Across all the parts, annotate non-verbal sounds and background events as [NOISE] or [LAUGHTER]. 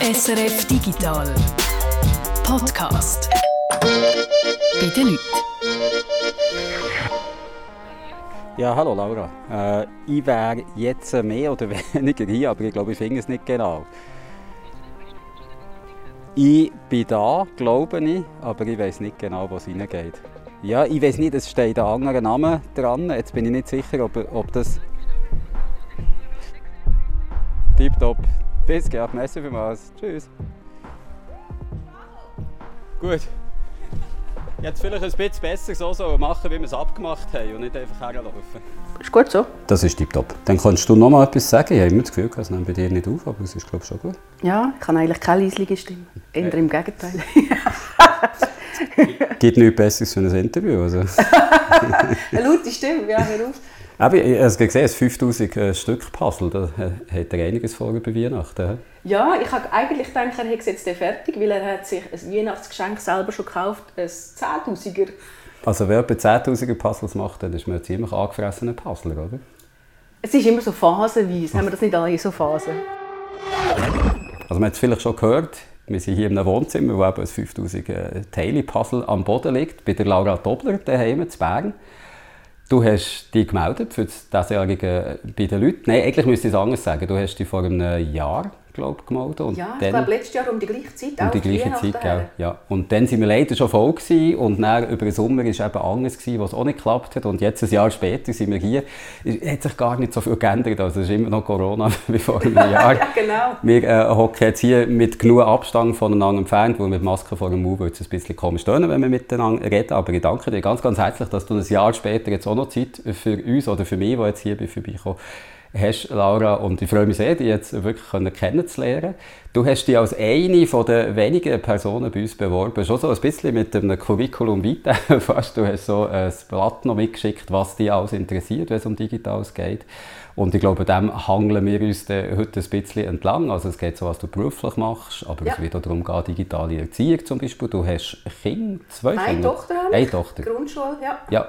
SRF Digital Podcast. Bei den. Ja, hallo Laura. Äh, ich wäre jetzt mehr oder [LAUGHS] weniger hier, aber ich glaube, ich finde es nicht genau. Ich bin da, glaube ich, aber ich weiß nicht genau, wo es hingeht. Ja, ich weiß nicht, es steht ein anderer Name dran. Jetzt bin ich nicht sicher, ob, ob das. Tipptopp. Bis gleich. Merci vielmals. Tschüss. Gut. Jetzt vielleicht ein bisschen besser so, so machen, wie wir es abgemacht haben und nicht einfach herlaufen. Ist gut so? Das ist tipptopp. Dann kannst du noch mal etwas sagen. Ich habe immer das Gefühl, es nimmt bei dir nicht auf, aber es ist glaube ich schon gut. Ja, ich kann eigentlich keine leisliche Stimme. Eher im Gegenteil. [LAUGHS] [LAUGHS] Gibt nichts Besseres für ein Interview. Also. [LAUGHS] Eine laute Stimme, ja, hör auf. Aber ich habe gesehen, es 5000 äh, Stück Puzzle, da hat er einiges vor bei Weihnachten. Ja, ich habe eigentlich gedacht, er hätte jetzt fertig, weil er hat sich ein Weihnachtsgeschenk selber schon gekauft, ein 10'000er. Also wer etwa 10'000er Puzzles macht, dann ist man ein ziemlich angefressener Puzzler, oder? Es ist immer so phasenweise, haben wir das nicht alle so Phasen? Also man hat es vielleicht schon gehört, wir sind hier in einem Wohnzimmer, wo eben ein 5000 Teile Puzzle am Boden liegt, bei der Laura Dobler daheim zu Bern. Du hast dich gemeldet für das Diesjährige bei den Leuten. Nein, eigentlich müsste ich es anders sagen. Du hast dich vor einem Jahr glaube gemeldet. Und ja, ich glaube letztes Jahr um die gleiche Zeit. Um die gleiche Zeit, ja, ja. Und dann sind wir leider schon voll gewesen, und dann über den Sommer war es eben anders, gewesen, was auch nicht geklappt hat. Und jetzt, ein Jahr später, sind wir hier. Es hat sich gar nicht so viel geändert. Also es ist immer noch Corona [LAUGHS] wie vor einem [LAUGHS] Jahr. ja, genau. Wir äh, hocken jetzt hier mit genug Abstand voneinander entfernt, weil mit Maske vor dem Mund wird es ein bisschen komisch tönen, wenn wir miteinander reden. Aber ich danke dir ganz, ganz herzlich, dass du ein Jahr später jetzt auch noch Zeit für uns oder für mich, die jetzt hier bin, vorbeikommen hast, Laura. Und ich freue mich sehr, dich jetzt wirklich kennenzulernen. Du hast dich als eine von den wenigen Personen bei uns beworben, schon so ein bisschen mit einem Curriculum vitae [LAUGHS] fast. Du hast so ein Blatt noch mitgeschickt, was dich alles interessiert, wenn es um Digitales geht. Und ich glaube, dem hangeln wir uns heute ein bisschen entlang. Also es geht so, was du beruflich machst, aber ja. es wird auch darum gehen, digitale Erziehung zum Beispiel. Du hast Kinder, zwei Eine Kinder. Tochter Eine Tochter. Grundschule, ja. Ja,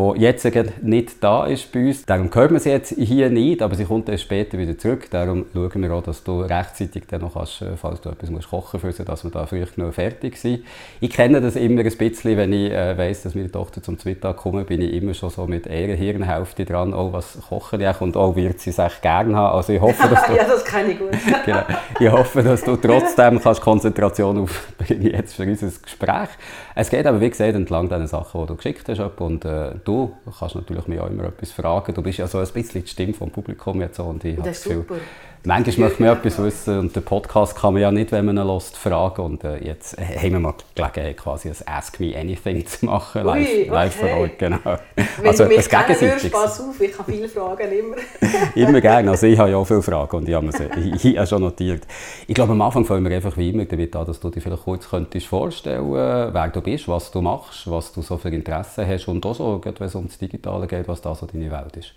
wo jetzt nicht da ist bei uns. Darum hört man sie jetzt hier nicht, aber sie kommt erst später wieder zurück. Darum schauen wir auch, dass du rechtzeitig dann noch kannst, äh, falls du etwas musst kochen musst, dass wir da vielleicht noch fertig sind. Ich kenne das immer ein bisschen, wenn ich äh, weiss, dass meine Tochter zum Mittag kommt, bin ich immer schon so mit ihrer Hirnhälfte dran, oh, was kochen ich und oh, wird sie es echt gerne haben. Also ich hoffe, dass [LAUGHS] du, ja, das kenne ich gut. [LAUGHS] genau, ich hoffe, dass du trotzdem kannst Konzentration aufbringen jetzt für unser Gespräch. Es geht aber, wie gesagt, entlang den Sachen, die du geschickt hast. Und äh, du kannst natürlich mich auch immer etwas fragen. Du bist ja so ein bisschen die Stimme vom Publikum jetzt so. Und ich das ist super. Manchmal möchte man etwas wissen und den Podcast kann man ja nicht, wenn man ihn lässt, fragen. Und äh, jetzt haben wir mal die Gelegenheit, quasi ein Ask Me Anything zu machen, live, Ui, okay. live vor Ort. Genau. Wenn also, du mich kennst, pass auf, ich habe viele Fragen, immer. [LAUGHS] immer gerne, also ich habe ja auch viele Fragen und ich habe sie ich, ich schon notiert. Ich glaube, am Anfang fangen wir einfach wie immer damit an, dass du dir vielleicht kurz könntest vorstellen wer du bist, was du machst, was du so für Interessen hast und auch so, wenn es um das Digitale geht, was da so deine Welt ist.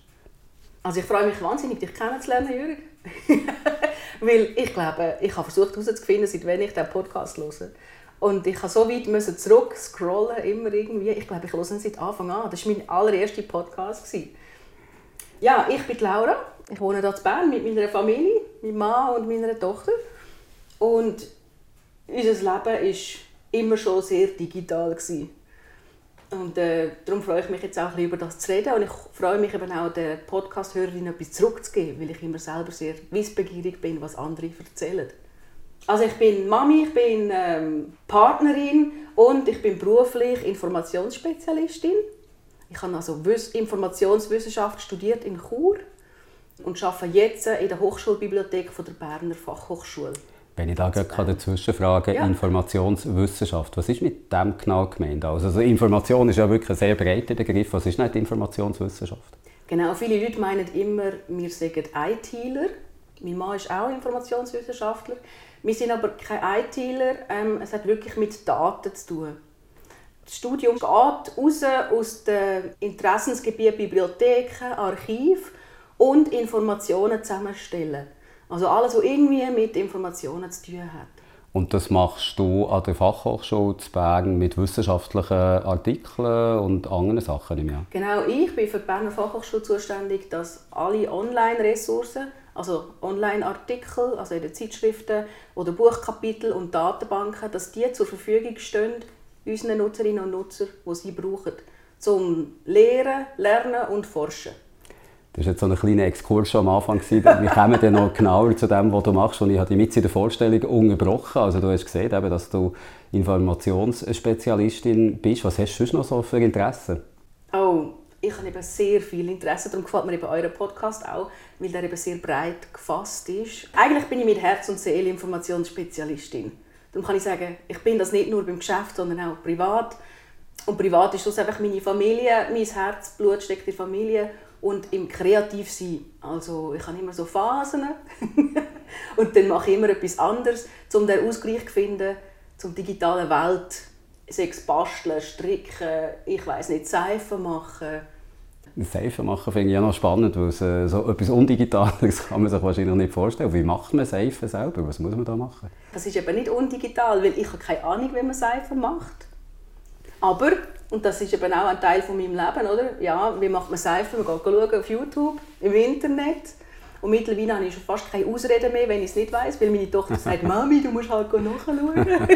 Also ich freue mich wahnsinnig, dich kennenzulernen, Jürgen. [LAUGHS] Weil ich glaube, ich habe versucht herauszufinden, seit wann ich diesen Podcast höre. Und ich habe so weit müssen zurück scrollen, immer irgendwie. Ich glaube, ich höre ihn seit Anfang an. Das war mein allererster Podcast. Ja, ich bin Laura. Ich wohne hier in Bern mit meiner Familie, meinem Mann und meiner Tochter. Und unser Leben war immer schon sehr digital. Und äh, darum freue ich mich jetzt auch über das zu reden. Und ich freue mich eben auch, den Podcast-Hörerinnen etwas zurückzugeben, weil ich immer selber sehr wissbegierig bin, was andere erzählen. Also ich bin Mami, ich bin ähm, Partnerin und ich bin beruflich Informationsspezialistin. Ich habe also Informationswissenschaft studiert in Chur und arbeite jetzt in der Hochschulbibliothek von der Berner Fachhochschule. Wenn ich da gerade dazwischen frage, ja. Informationswissenschaft, was ist mit dem genau gemeint? Also, also Information ist ja wirklich ein sehr breiter Begriff. Was ist nicht Informationswissenschaft? Genau, viele Leute meinen immer, wir seien ITler. Mein Mann ist auch Informationswissenschaftler. Wir sind aber kein ITler. Ähm, es hat wirklich mit Daten zu tun. Das Studium geht raus aus dem Interessensgebiet Bibliotheken, Archiv und Informationen zusammenstellen. Also alles, was irgendwie mit Informationen zu tun hat. Und das machst du an der Fachhochschule zu Bern mit wissenschaftlichen Artikeln und anderen Sachen im Jahr? Genau, ich bin für die Berner Fachhochschule zuständig, dass alle Online-Ressourcen, also Online-Artikel, also in den Zeitschriften oder Buchkapitel und Datenbanken, dass die zur Verfügung stehen, unseren Nutzerinnen und Nutzern, die sie brauchen, zum Lehren, Lernen und Forschen. Das war jetzt so ein kleiner Exkurs schon am Anfang. Wir kommen dann noch genauer zu dem, was du machst. Und ich habe dich mit in der Vorstellung unterbrochen. Also du hast gesehen, dass du Informationsspezialistin bist. Was hast du sonst noch so für Interessen? Oh, ich habe eben sehr viel Interesse. Darum gefällt mir eben euer Podcast auch, weil der eben sehr breit gefasst ist. Eigentlich bin ich mit Herz und Seele Informationsspezialistin. Darum kann ich sagen, ich bin das nicht nur beim Geschäft, sondern auch privat. Und privat ist das einfach meine Familie, mein Herzblut steckt in der Familie und im Kreativsein. Also ich habe immer so Phasen [LAUGHS] und dann mache ich immer etwas anderes, um den Ausgleich zu finden zur digitalen Welt. Sei es basteln, stricken, ich weiß nicht, Seifen machen. Seifen machen finde ich ja noch spannend, weil äh, so etwas Undigitales [LAUGHS] kann man sich wahrscheinlich nicht vorstellen. Wie macht man Seifen selber? Was muss man da machen? Das ist eben nicht undigital, weil ich habe keine Ahnung, wie man Seifen macht. Aber und das ist eben auch ein Teil von meinem Leben, oder? Ja, wie macht man Seife? Man geht auf YouTube, im Internet. Und mittlerweile habe ich schon fast keine Ausrede mehr, wenn ich es nicht weiß, weil meine Tochter sagt, [LAUGHS] Mami, du musst halt nachschauen. [LAUGHS]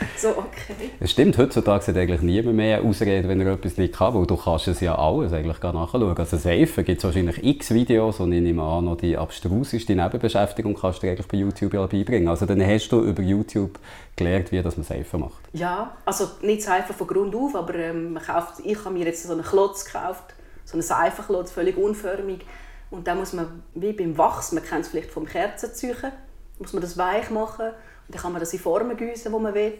[LAUGHS] so, okay. Es stimmt, heutzutage hat eigentlich niemand mehr Ausreden, wenn er etwas nicht kann, weil du kannst es ja alles eigentlich nachschauen. Also Seifen gibt es wahrscheinlich x Videos und ich nehme an, noch die abstruseste Nebenbeschäftigung kannst du eigentlich bei YouTube ja beibringen. Also dann hast du über YouTube gelernt, wie das man Seifen macht. Ja, also nicht Seifen von Grund auf, aber ähm, man kauft, ich habe mir jetzt so einen Klotz gekauft, so einen Seifenklotz, völlig unförmig. Und dann muss man, wie beim Wachs, man kennt es vielleicht vom Kerzenzeichen, muss man das weich machen dann kann man das in Formen gießen, die man will.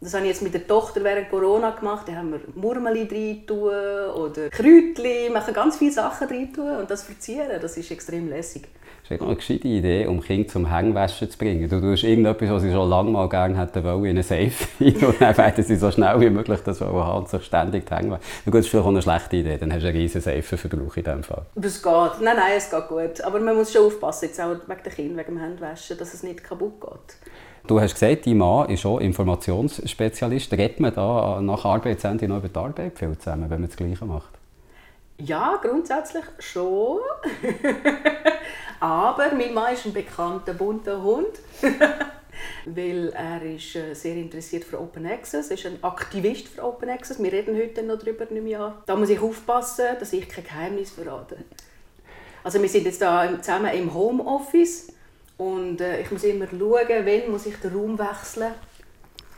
Das habe ich jetzt mit der Tochter während Corona gemacht. Da haben wir Murmeli rein oder Kräutchen, machen ganz viele Sachen rein und das verzieren, das ist extrem lässig. Das ist eine gescheite Idee, um Kinder zum Hängewaschen zu bringen. Du tust irgendetwas, was sie schon lange mal gerne hätten wollen, in eine Safe [LAUGHS] rein und dann werden sie so schnell wie möglich das haben, sich ständig die Hänge Gut, das ist vielleicht auch eine schlechte Idee, dann hast du einen riesen Safe-Verbrauch in diesem Fall. Das geht. Nein, nein, es geht gut. Aber man muss schon aufpassen, jetzt auch wegen den Kindern, wegen dem Händewaschen, dass es nicht kaputt geht. Du hast gesagt, dein Mann ist auch Informationsspezialist. Redet man da nach Arbeitsende noch über die Arbeit viel zusammen, wenn man das Gleiche macht? Ja, grundsätzlich schon. [LAUGHS] Aber mein Mann ist ein bekannter bunter Hund. [LAUGHS] weil er ist äh, sehr interessiert für Open Access, ist ein Aktivist für Open Access. Wir reden heute noch darüber einem Jahr. Da muss ich aufpassen, dass ich kein Geheimnis verrate. Also wir sind jetzt da zusammen im Homeoffice und äh, ich muss immer schauen, wann muss ich den Raum wechseln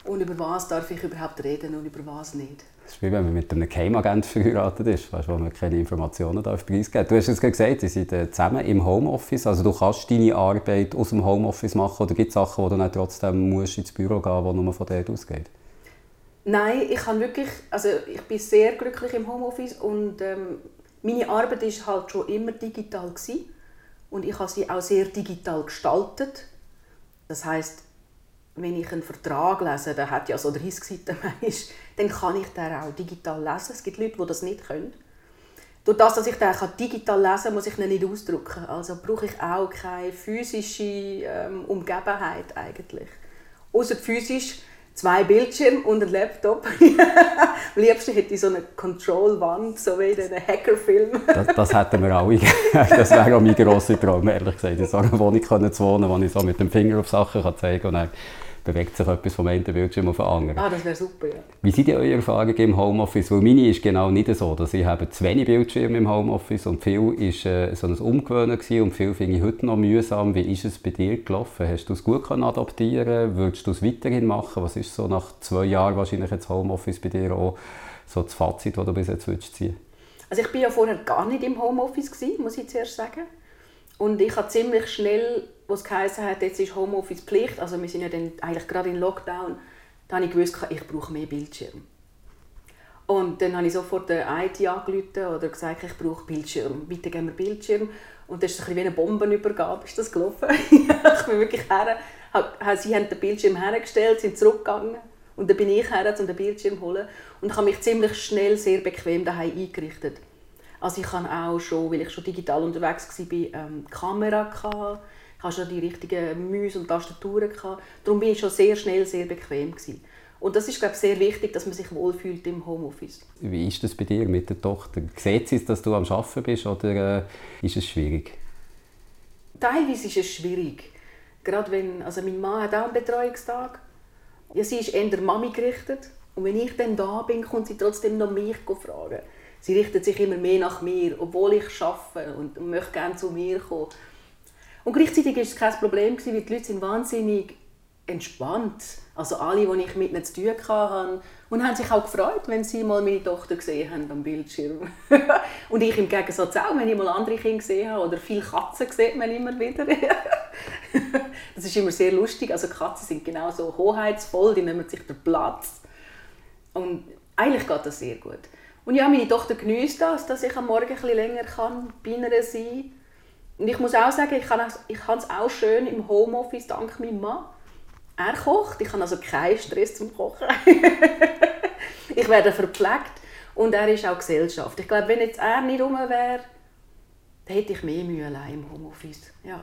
und über was darf ich überhaupt reden und über was nicht. Das ist wie wenn man mit einem Geheimagent verheiratet ist, weißt, wo man keine Informationen darf preisgeben Du hast es gesagt, ihr seid äh, zusammen im Homeoffice. Also du kannst deine Arbeit aus dem Homeoffice machen oder gibt es Sachen, wo du dann trotzdem musst ins Büro gehen musst, die nur von dort ausgeht? Nein, ich kann wirklich, also ich bin sehr glücklich im Homeoffice und ähm, meine Arbeit ist halt schon immer digital gewesen und ich habe sie auch sehr digital gestaltet. Das heißt, wenn ich einen Vertrag lese, der hat ja so 30 Seiten manchmal, dann kann ich den auch digital lesen. Es gibt Leute, die das nicht können. Durch das, dass ich den digital lesen kann, muss ich ihn nicht ausdrucken. Also brauche ich auch keine physische ähm, Umgebenheit eigentlich. Außer physisch zwei Bildschirme und ein Laptop. [LAUGHS] Am liebsten hätte ich so eine Control-Wand, so wie in einem Hackerfilm. [LAUGHS] das, das hätten wir alle [LAUGHS] Das wäre auch mein grosser Traum, ehrlich gesagt, in so einer Wohnung zu wohnen, wo ich so mit dem Finger auf Sachen zeigen kann. Bewegt sich etwas vom einen Bildschirm auf den anderen. Ah, das wäre super, ja. Wie sind eure Erfahrungen im Homeoffice? Weil meine ist genau nicht so, dass ich habe zu wenig Bildschirme im Homeoffice und viel war äh, so ein Umgewöhnen gewesen und viel finde ich heute noch mühsam. Wie ist es bei dir gelaufen? Hast du es gut können adaptieren? Würdest du es weiterhin machen? Was ist so nach zwei Jahren wahrscheinlich jetzt Homeoffice bei dir auch so das Fazit, das du bis jetzt würdest ziehen? Also ich war ja vorher gar nicht im Homeoffice gewesen, muss ich zuerst sagen. Und ich habe ziemlich schnell was geheißen hat, jetzt ist Homeoffice Pflicht, also wir sind ja dann eigentlich gerade in Lockdown, da habe ich gewusst, ich brauche mehr Bildschirm. Und dann habe ich sofort der IT angerufen oder gesagt, ich brauche Bildschirm. Bitte geben wir Bildschirm. Und das ist ein wie eine Bombenübergabe ist das gelaufen. [LAUGHS] ich bin wirklich her. Sie haben den Bildschirm hergestellt, sind zurückgegangen. Und dann bin ich her, um den Bildschirm zu holen. Und ich habe mich ziemlich schnell sehr bequem daheim eingerichtet. Also ich habe auch schon, weil ich schon digital unterwegs war, ähm, Kamera gehabt, hatte schon die richtigen Mäuse und Tastaturen. Gehabt. Darum war ich schon sehr schnell sehr bequem. Gewesen. Und das ist glaube ich, sehr wichtig, dass man sich wohlfühlt im Homeoffice. Wie ist das bei dir mit der Tochter? Sieht sie, dass du am Arbeiten bist oder äh, ist es schwierig? teilweise ist es schwierig. Gerade wenn, also mein Mann hat auch einen Betreuungstag. Ja, sie ist eher Mami gerichtet. Und wenn ich dann da bin, kommt sie trotzdem noch mich fragen. Sie richtet sich immer mehr nach mir, obwohl ich arbeite und möchte gerne zu mir kommen. Und gleichzeitig war es kein Problem, weil die Leute sind wahnsinnig entspannt. Also alle, die ich mit ihnen zu tun hatte. Und haben sich auch gefreut, wenn sie mal meine Tochter gesehen haben am Bildschirm. [LAUGHS] und ich im Gegensatz auch, wenn ich mal andere Kinder gesehen habe. Oder viele Katzen sieht man immer wieder. [LAUGHS] das ist immer sehr lustig. Also Katzen sind genauso hoheitsvoll, die nehmen sich den Platz. Und eigentlich geht das sehr gut. Und ja, meine Tochter genießt das, dass ich am Morgen ein bisschen länger kann bei ihr sein kann. Und ich muss auch sagen, ich habe es auch schön im Homeoffice, dank meinem Mann. Er kocht, ich habe also keinen Stress zum Kochen. [LAUGHS] ich werde verpflegt und er ist auch Gesellschaft. Ich glaube, wenn jetzt er nicht rum wäre, dann hätte ich mehr Mühe allein im Homeoffice. Ja.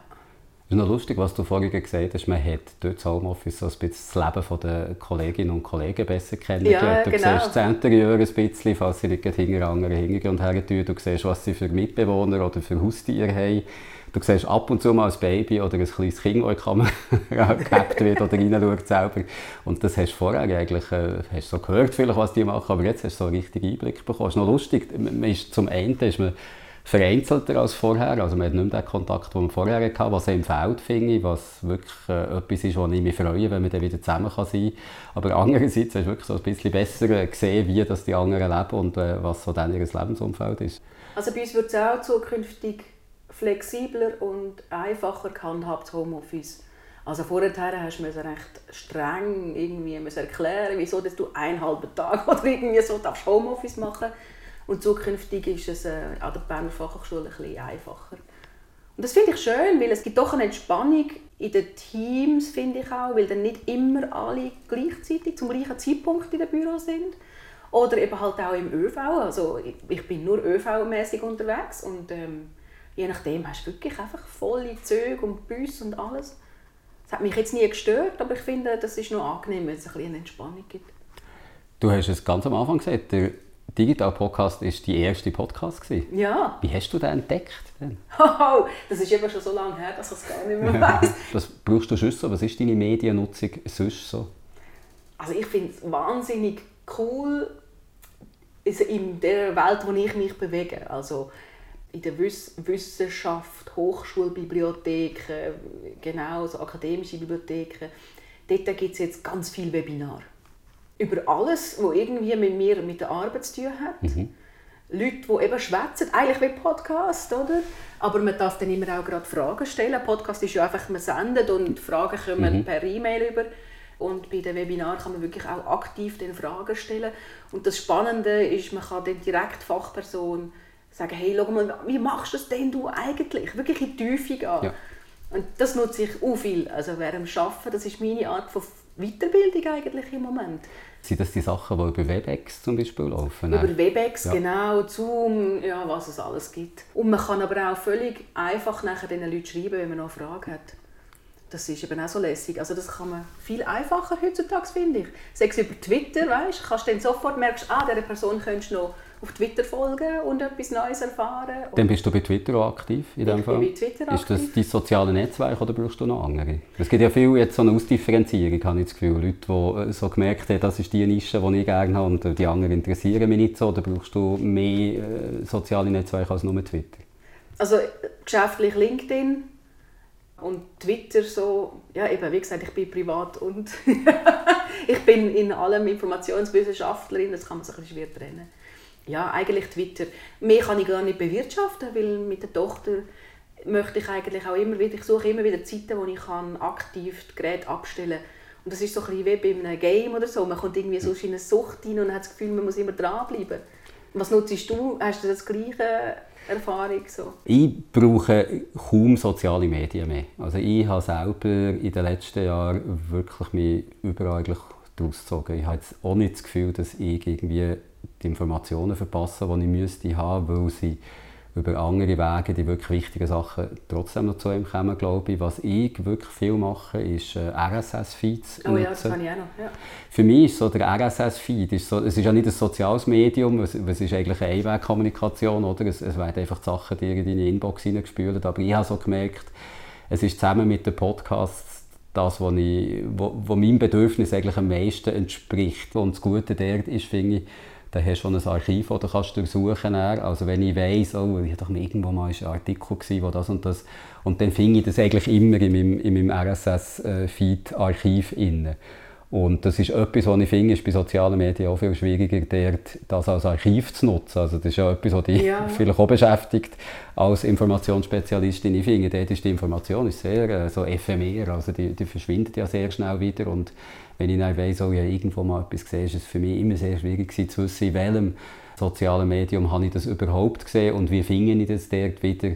Es ist noch lustig, was du vorhin gesagt hast. Man hat dort im Homeoffice so ein bisschen das Leben der Kolleginnen und Kollegen besser kennengelernt. Ja, du genau. siehst das Interieur ein bisschen, falls sie nicht hinter anderen Hintergrund her tun. Du siehst, was sie für Mitbewohner oder für Haustiere haben. Du siehst ab und zu mal ein Baby oder ein kleines Kind, das in die Kamera [LAUGHS] gehabt wird oder reinschaut selber. Und das hast du vorher eigentlich äh, hast so gehört, vielleicht, was die machen, aber jetzt hast du so einen richtigen Einblick bekommen. Es ist noch lustig, man ist, zum einen ist man vereinzelter als vorher. Also man hat nicht mehr den Kontakt, den man vorher hatte, was einem fehlt, finde was wirklich äh, etwas ist, wo ich mich freue, wenn man dann wieder zusammen kann sein kann. Aber andererseits hast du wirklich so ein bisschen besser gesehen, wie das die anderen leben und äh, was so dann ihr Lebensumfeld ist. Also bei uns wird es auch zukünftig flexibler und einfacher gehandhabt, Homeoffice. Also vorher hast du recht streng irgendwie erklären, wieso dass du einen halben Tag [LAUGHS] oder irgendwie so Homeoffice machen darfst. Und zukünftig ist es äh, an der Berner Fachhochschule ein bisschen einfacher. Und das finde ich schön, weil es gibt doch eine Entspannung in den Teams, finde ich auch, weil dann nicht immer alle gleichzeitig zum gleichen Zeitpunkt in den Büro sind. Oder eben halt auch im ÖV. Also ich, bin nur ÖV-mäßig unterwegs und ähm, je nachdem hast du wirklich einfach volle Züge und Bus und alles. Das hat mich jetzt nie gestört, aber ich finde, das ist noch angenehm, wenn es ein bisschen Entspannung gibt. Du hast es ganz am Anfang gesagt, Digital Podcast war die erste Podcast. Gewesen. Ja. Wie hast du den entdeckt? Denn? [LAUGHS] Oh, das ist eben schon so lange her, dass ich es gar nicht mehr [LAUGHS] weiß. Was brauchst du sonst so? Was ist deine Mediennutzung sonst so? Also ich finde es wahnsinnig cool in der Welt, in der ich mich bewege. Also in der Wissenschaft, Hochschulbibliotheken, genau, so akademische Bibliotheken. Dort gibt es jetzt ganz viele Webinare über alles, was irgendwie mit mir, mit der Arbeit zu tun hat. Mhm. Leute, die eben schwätzen, eigentlich wie Podcast, oder? Aber man darf dann immer auch gerade Fragen stellen. Podcast ist ja einfach, man sendet und Fragen kommen mhm. per E-Mail über. Und bei den Webinaren kann man wirklich auch aktiv den Fragen stellen. Und das Spannende ist, man kann dann direkt Fachperson sagen, hey, schau mal, wie machst du das denn du eigentlich? Wirklich in die Tiefe gehen. Ja. Und das nutze ich auch viel. Also während dem Arbeiten, das ist meine Art von Weiterbildung eigentlich im Moment. Sind das die Sachen, die über Webex zum Beispiel laufen? Über Webex, ja. genau, Zoom, ja, was es alles gibt. Und man kann aber auch völlig einfach nachher den Leuten schreiben, wenn man noch Fragen hat. Das ist eben auch so lässig. Also das kann man viel einfacher heutzutage, finde ich. Sei es über Twitter, weißt, kannst du dann sofort merkst, ah, dieser Person könntest du noch auf Twitter folgen und etwas Neues erfahren. Dann bist du bei Twitter auch aktiv in dem ich Fall? Bin bei Twitter Ist das dein soziales Netzwerk oder brauchst du noch andere? Es gibt ja viel jetzt so eine Ausdifferenzierung, habe ich das Gefühl. Leute, die so gemerkt haben, das ist die Nische, die ich gerne habe und die anderen interessieren mich nicht so. Oder brauchst du mehr äh, soziale Netzwerke als nur Twitter? Also geschäftlich LinkedIn und Twitter so, ja eben, wie gesagt, ich bin privat und [LAUGHS] ich bin in allem Informationswissenschaftlerin, das kann man sich ein bisschen schwer trennen ja, eigentlich Twitter. Mehr kann ich gar nicht bewirtschaften, weil mit der Tochter möchte ich eigentlich auch immer wieder, ich suche immer wieder Zeiten, wo ich kann aktiv das Gerät abstellen kann. Und das ist so ein bisschen wie bei einem Game oder so. Man kommt irgendwie so in eine Sucht rein und hat das Gefühl, man muss immer dranbleiben. Was nutzt du? Hast du das gleiche Erfahrung? So? Ich brauche kaum soziale Medien mehr. Also ich habe selber in den letzten Jahren wirklich mich überall daraus gezogen. Ich habe jetzt auch nicht das Gefühl, dass ich irgendwie die Informationen verpassen, die ich müsste haben, weil sie über andere Wege die wirklich wichtigen Sachen trotzdem noch zu ihm kommen, glaube ich. Was ich wirklich viel mache, ist äh, RSS-Feeds Oh ja, das kann ich auch noch. Ja. Für mich ist so der RSS-Feed, so, es ist ja nicht ein soziales Medium, es, es ist eigentlich eine Einwegkommunikation, oder? Es, es werden einfach die Sachen die in deine Inbox hineingespült, aber ich habe so gemerkt, es ist zusammen mit den Podcasts das, was, ich, wo, wo meinem Bedürfnis eigentlich am meisten entspricht. Und das Gute dort ist, finde ich, da hast du schon ein Archiv, das du kannst durchsuchen kannst. Also wenn ich weiss, oh, ich doch irgendwo mal ein Artikel gewesen, wo das und das und dann finde ich das eigentlich immer in meinem, in meinem RSS-Feed-Archiv inne. Und das ist etwas, was ich finde, ist bei sozialen Medien auch viel schwieriger, dort das als Archiv zu nutzen. Also das ist ja etwas, was dich ja. [LAUGHS] vielleicht auch beschäftigt als Informationsspezialistin. Ich finde, dort ist die Information ist sehr äh, so ephemer, also die, die verschwindet ja sehr schnell wieder. Und wenn ich dann weiss, oh, ich irgendwo mal etwas gesehen, ist es für mich immer sehr schwierig gewesen, zu wissen, in welchem sozialen Medium habe ich das überhaupt gesehen und wie finde ich das dort wieder.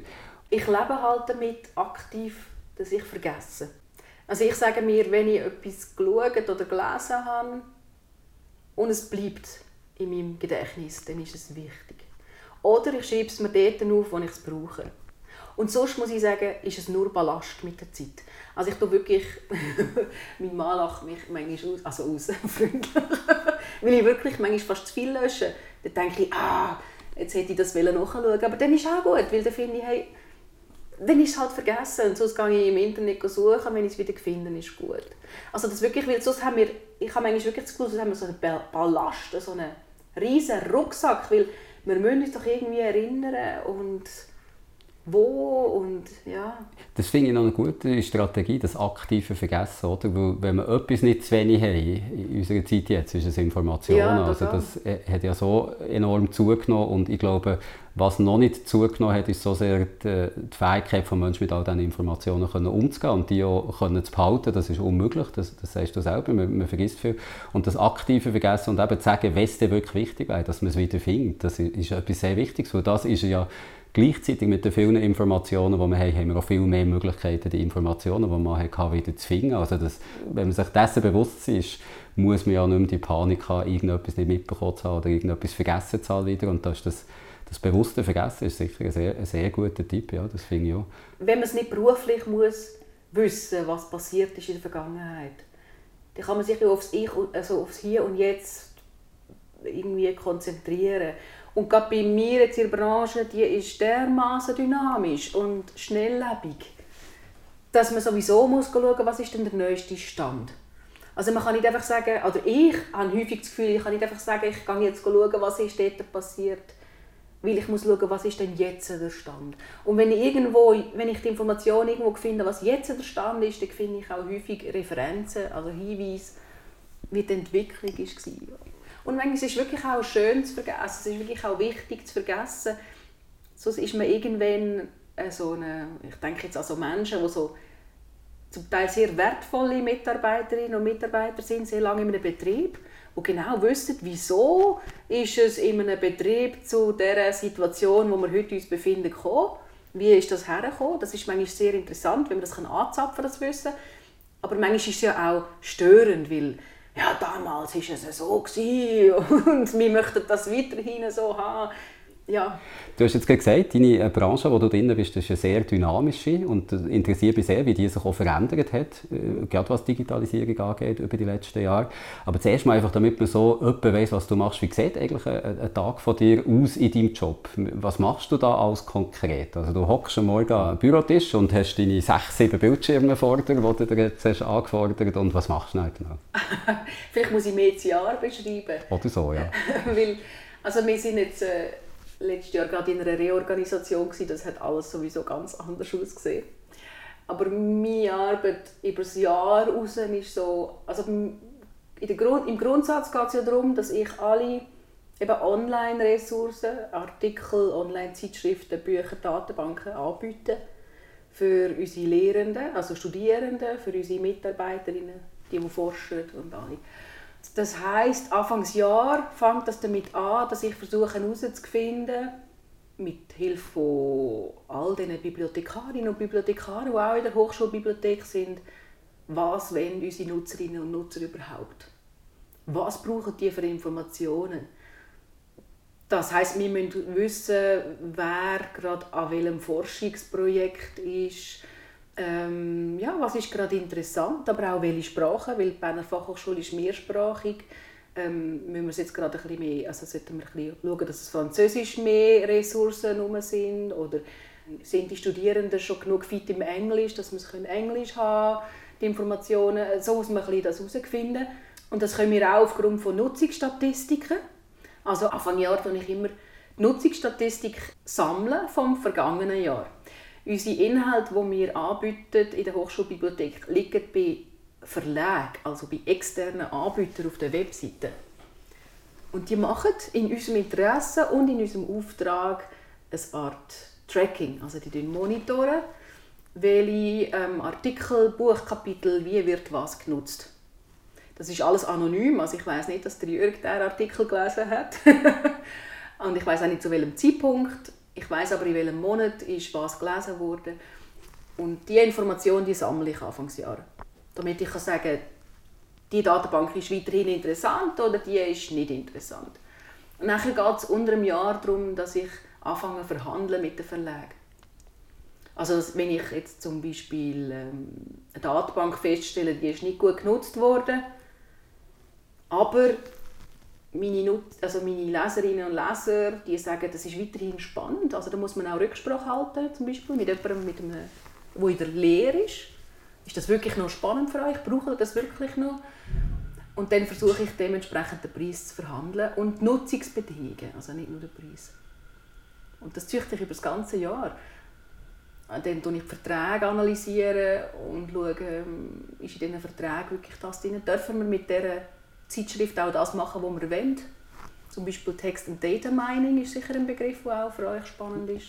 Ich lebe halt damit aktiv, dass ich vergesse. Also ich sage mir, wenn ich etwas geschaut oder gelesen habe und es bleibt in meinem Gedächtnis, dann ist es wichtig. Oder ich schreibe es mir dort auf, wo ich es brauche. Und sonst muss ich sagen, ist es nur Ballast mit der Zeit. Also ich tue wirklich, [LAUGHS] mein Mann lacht mich manchmal aus, also aus, [LAUGHS] freundlich, weil ich wirklich manchmal fast zu viel lösche. Dann denke ich, ah, jetzt hätte ich das nachschauen aber dann ist es auch gut, weil dann finde ich, hey, dann ist es halt vergessen und sonst gehe ich im Internet suchen, wenn ich es wieder finde, ist gut. Also das wirklich, weil sonst haben wir, ich habe eigentlich wirklich das Gefühl, sonst haben wir so einen Ballast, so einen riesen Rucksack, weil wir müssen uns doch irgendwie erinnern und wo und ja. Das finde ich noch eine gute Strategie, das aktive Vergessen, oder? Weil wenn wir etwas nicht zu wenig haben in unserer Zeit jetzt, ist es Informationen. Ja, also das äh, hat ja so enorm zugenommen und ich glaube, was noch nicht zugenommen hat, ist so sehr die, die Fähigkeit von Menschen mit all diesen Informationen können umzugehen und die auch können zu behalten. Das ist unmöglich, das, das sagst du selber, man, man, vergisst viel. Und das aktive Vergessen und eben zu sagen, was dir wirklich wichtig wäre, dass man es wieder findet, das ist etwas sehr Wichtiges, weil das ist ja Gleichzeitig mit den vielen Informationen, die wir haben, haben wir auch viel mehr Möglichkeiten, die Informationen, die man hatte, wieder zu finden. Also das, wenn man sich dessen bewusst ist, muss man ja nicht mehr die Panik haben, irgendetwas nicht mitbekommen zu haben oder irgendetwas vergessen zu haben wieder. Und das, das, das bewusste Vergessen ist sicher ein sehr, ein sehr guter Tipp, ja, das finde ich auch. Wenn man es nicht beruflich muss wissen, was passiert ist in der Vergangenheit, dann kann man sich aufs Ich, also aufs Hier und Jetzt irgendwie konzentrieren. Und gerade bei mir jetzt in der Branche, die ist dermaßen dynamisch und schnelllebig, dass man sowieso muss schauen was ist denn der neueste Stand. Also man kann nicht einfach sagen, oder ich habe häufig das Gefühl, ich kann nicht einfach sagen, ich gehe jetzt schauen, was ist dort passiert, weil ich muss schauen, was ist denn jetzt der Stand. Und wenn ich irgendwo, wenn ich die Information irgendwo finde, was jetzt der Stand ist, dann finde ich auch häufig Referenzen, also Hinweise, wie die Entwicklung war. Und manchmal ist es wirklich auch schön zu vergessen, es ist wirklich auch wichtig zu vergessen. Sonst ist man irgendwann äh, so eine, ich denke jetzt an so Menschen, die so zum Teil sehr wertvolle Mitarbeiterinnen und Mitarbeiter sind, sehr lange in einem Betrieb, die genau wissen, wieso ist es in einem Betrieb zu der Situation, wo wir heute uns befinden, gekommen. Wie ist das hergekommen? Das ist manchmal sehr interessant, wenn man das anzapfen kann, das Wissen. Aber manchmal ist es ja auch störend, weil ja, damals war es so [LAUGHS] und wir möchten das weiterhin so haben. Ja. Du hast jetzt gesagt, deine äh, Branche, in der du drin bist, ist eine sehr dynamische und interessiert mich sehr, wie die sich auch verändert hat, äh, gerade was Digitalisierung angeht über die letzten Jahre. Aber zuerst mal einfach, damit man so etwa weiss, was du machst, wie sieht eigentlich ein, ein, Tag von dir aus in deinem Job? Was machst du da alles konkret? Also du hockst am Morgen am Bürotisch und hast deine sechs, sieben Bildschirme vor dir, die du dir jetzt hast angefordert und was machst du heute noch? [LAUGHS] Vielleicht muss ich mehr ins Jahr beschreiben. Oder so, ja. [LAUGHS] Weil, also wir sind jetzt... Äh letztes Jahr gerade in einer Reorganisation gewesen. Das hat alles sowieso ganz anders ausgesehen. Aber meine Arbeit über das Jahr raus ist so, also Grund, im Grundsatz geht es ja darum, dass ich alle eben Online-Ressourcen, Artikel, Online-Zeitschriften, Bücher, Datenbanken anbiete für unsere Lehrenden, also Studierenden, für unsere Mitarbeiterinnen, die, die forschen und alle. Das heißt, Anfangsjahr fängt das damit an, dass ich versuche herauszufinden, mit Hilfe von all den Bibliothekarinnen und Bibliothekaren, die auch in der Hochschulbibliothek sind, was wollen unsere Nutzerinnen und Nutzer überhaupt? Was brauchen die für Informationen? Das heißt, wir müssen wissen, wer gerade an welchem Forschungsprojekt ist, ähm, ja, was ist gerade interessant, aber auch welche Sprache, weil die Berner Fachhochschule ist mehrsprachig. Ähm, müssen wir jetzt gerade ein bisschen mehr, also sollten wir ein bisschen schauen, dass es Französisch mehr Ressourcen sind oder Sind die Studierenden schon genug fit im Englisch, dass wir Englisch haben die Informationen? So muss man das herausfinden. Und das können wir auch aufgrund von Nutzungsstatistiken. Also Anfang Jahr tue ich immer die Nutzungsstatistik sammeln vom vergangenen Jahr. Unsere Inhalte, die wir anbieten in der Hochschulbibliothek, liegen bei Verlagen, also bei externen Anbietern auf der Webseite. Und die machen in unserem Interesse und in unserem Auftrag eine Art Tracking. Also die monitoren, welche ähm, Artikel, Buchkapitel, wie wird was genutzt. Das ist alles anonym, also ich weiß nicht, dass der Jürg diesen Artikel gelesen hat. [LAUGHS] und ich weiß auch nicht zu welchem Zeitpunkt. Ich weiß aber, in welchem Monat ist was gelesen wurde. Und diese Information die sammle ich Anfangsjahr. Damit ich kann sagen die Datenbank ist weiterhin interessant oder die ist nicht interessant. Und nachher geht es unter einem Jahr darum, dass ich anfange verhandeln mit den Verlagen. Also wenn ich jetzt zum Beispiel ähm, eine Datenbank feststelle, die ist nicht gut genutzt worden, aber meine, Nut also meine Leserinnen und Leser, die sagen, das ist weiterhin spannend. Also da muss man auch Rücksprache halten, zum Beispiel mit jemandem, mit einem, der in der Lehre ist. Ist das wirklich noch spannend für euch? Braucht ihr das wirklich noch? Und dann versuche ich dementsprechend den Preis zu verhandeln und die Nutzungsbedingungen, also nicht nur den Preis. Und das züchte ich über das ganze Jahr. Dann analysiere ich die Verträge analysieren und schaue, ähm, ist in diesen Verträgen wirklich das drin? Dürfen wir mit dieser Zeitschrift auch das machen, was wir wollen? Zum Beispiel Text and Data Mining ist sicher ein Begriff, der auch für euch spannend ist.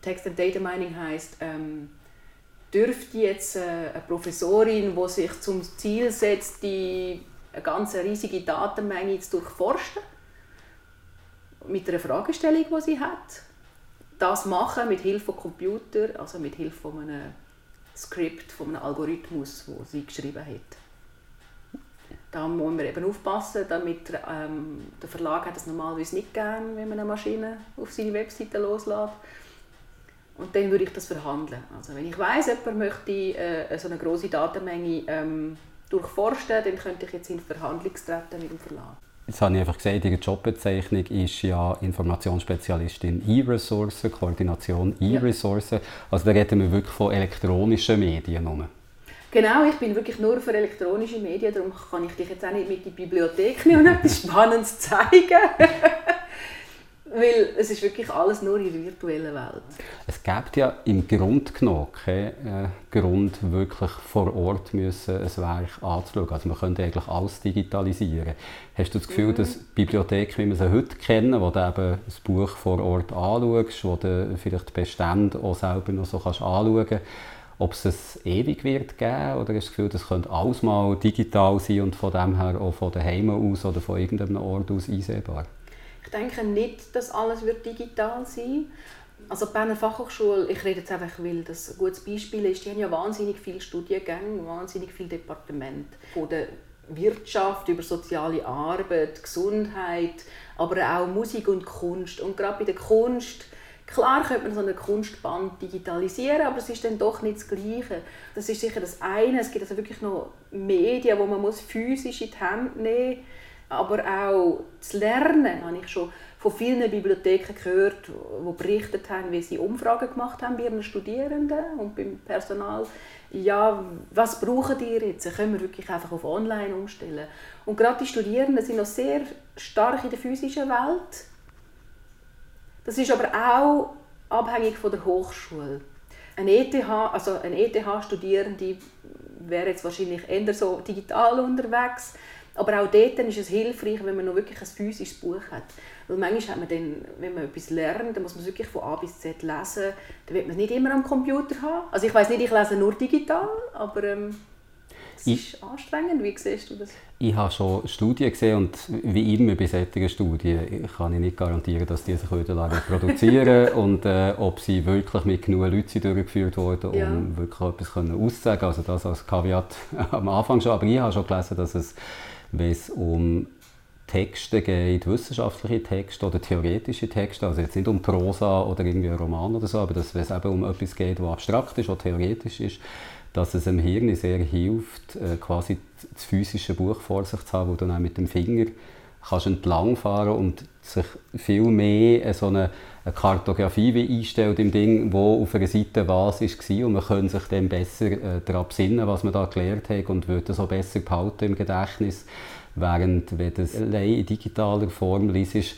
Text and Data Mining heisst, ähm, dürfte jetzt äh, eine Professorin, die sich zum Ziel setzt, die eine ganz riesige Datenmenge zu durchforsten, mit einer Fragestellung, die sie hat, das machen mit Hilfe von Computer, also mit Hilfe von einem Skript, von einem Algorithmus, wo sie geschrieben hat. Da muss man eben aufpassen, damit ähm, der Verlag hat das normalerweise nicht gern, wenn man eine Maschine auf seine Webseite loslässt. Und dann würde ich das verhandeln. Also wenn ich weiß, jemand möchte äh, so eine große Datenmenge ähm, durchforsten, dann könnte ich jetzt in Verhandlung treten mit dem Verlag. Jetzt habe ich einfach gesagt, Ihre Jobbezeichnung ist ja Informationsspezialistin E-Ressourcen, Koordination E-Ressourcen. Ja. Also da reden wir wirklich von elektronischen Medien. Nur. Genau, ich bin wirklich nur für elektronische Medien, darum kann ich dich jetzt auch nicht mit in die Bibliothek nehmen und [LAUGHS] etwas Spannendes zeigen. [LAUGHS] Weil es ist wirklich alles nur in der virtuellen Welt. Es gibt ja im Grunde genommen keinen äh, Grund, wirklich vor Ort müssen ein Werk anzuschauen. Also man könnte eigentlich alles digitalisieren. Hast du das Gefühl, mhm. dass Bibliotheken, wie wir sie heute kennen, wo du eben das Buch vor Ort anschaust, wo du vielleicht die Bestände auch selber noch so kannst anschauen kannst, ob es es ewig wird geben oder du das Gefühl, das könnte alles mal digital sein und von dem her auch von daheim aus oder von irgendeinem Ort aus einsehbar? Ich denke nicht, dass alles wird digital sein also die Berner Fachhochschule, ich rede jetzt einfach, weil das ein gutes Beispiel ist, die haben ja wahnsinnig viele Studiengänge, wahnsinnig viele Departemente. Von der Wirtschaft über soziale Arbeit, Gesundheit, aber auch Musik und Kunst. Und gerade bei der Kunst, klar könnte man so ein Kunstband digitalisieren, aber es ist dann doch nicht das Gleiche. Das ist sicher das eine. Es gibt also wirklich noch Medien, wo man muss physisch in die Hände nehmen muss aber auch das Lernen habe ich schon von vielen Bibliotheken gehört, die berichtet haben, wie sie Umfragen gemacht haben bei ihren Studierenden und beim Personal. Ja, was brauchen die jetzt? Können wir wirklich einfach auf Online umstellen? Und gerade die Studierenden sind noch sehr stark in der physischen Welt. Das ist aber auch abhängig von der Hochschule. Ein ETH, also ein ETH-Studierende wäre jetzt wahrscheinlich eher so digital unterwegs aber auch dort ist es hilfreich, wenn man noch wirklich ein physisches Buch hat. Weil manchmal hat man dann, wenn man etwas lernt, dann muss man es wirklich von A bis Z lesen. Dann wird man es nicht immer am Computer haben. Also ich weiß nicht, ich lese nur digital, aber ähm, es ich, ist anstrengend. Wie siehst du das? Ich habe schon Studien gesehen und wie immer bei solchen Studien kann ich nicht garantieren, dass die sich reproduzieren [LAUGHS] und äh, ob sie wirklich mit genug Leuten durchgeführt wurden, um ja. wirklich etwas auszusagen. Also das als Kaviat [LAUGHS] am Anfang schon. Aber ich habe schon gelesen, dass es wenn es um Texte geht, wissenschaftliche Texte oder theoretische Texte, also jetzt nicht um Prosa oder irgendwie einen Roman oder so, aber dass, wenn es eben um etwas geht, was abstrakt ist, was theoretisch ist, dass es dem Hirn sehr hilft, äh, quasi das physische Buch vor sich zu haben, wo du dann mit dem Finger kannst entlangfahren und sich viel mehr so eine, eine Kartografie wie einstellt im Ding, wo auf einer Seite was war und man kann sich dann besser äh, daran besinnen, was man da gelernt hat und würde das auch besser behalten im Gedächtnis. Während, wenn das allein in digitaler Form liest, ist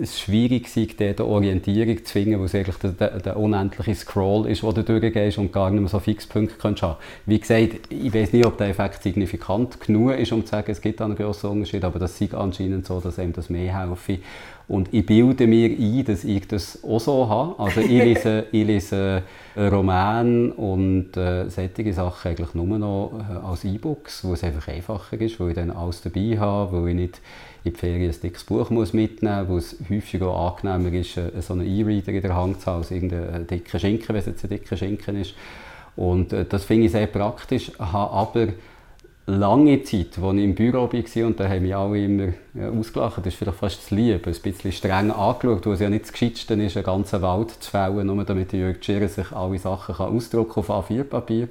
es schwierig, sich dort eine Orientierung zu finden, weil es eigentlich der, der, der, unendliche Scroll ist, wo du durchgehst und gar nicht mehr so Fixpunkte kannst haben. Wie gesagt, ich weiß nicht, ob der Effekt signifikant genug ist, um zu sagen, es gibt einen grossen Unterschied, aber das ist anscheinend so, dass einem das mehr helfe. Und ich bilde mir ein, dass ich das auch so habe. Also ich lese, [LAUGHS] ich lese Romane und äh, solche Sachen eigentlich nur noch äh, als E-Books, wo es einfach einfacher ist, weil ich dann alles dabei habe, weil ich nicht in die Ferien ein dickes Buch muss mitnehmen muss, wo es häufig auch angenehmer ist, äh, so einen E-Reader in der Hand zu haben, als irgendeinen dicken Schinken, wenn es jetzt ein dicker Schinken ist. Und äh, das finde ich sehr praktisch, habe aber lange Zeit, als ich im Büro war, und da haben mich alle immer ausgelacht, das ist vielleicht fast zu lieb, ein bisschen streng angeschaut, weil es ja nicht das Gescheitste ist, einen ganzen Wald zu fällen, nur damit Jörg Schirr sich alle Sachen kann ausdrucken auf A4-Papier.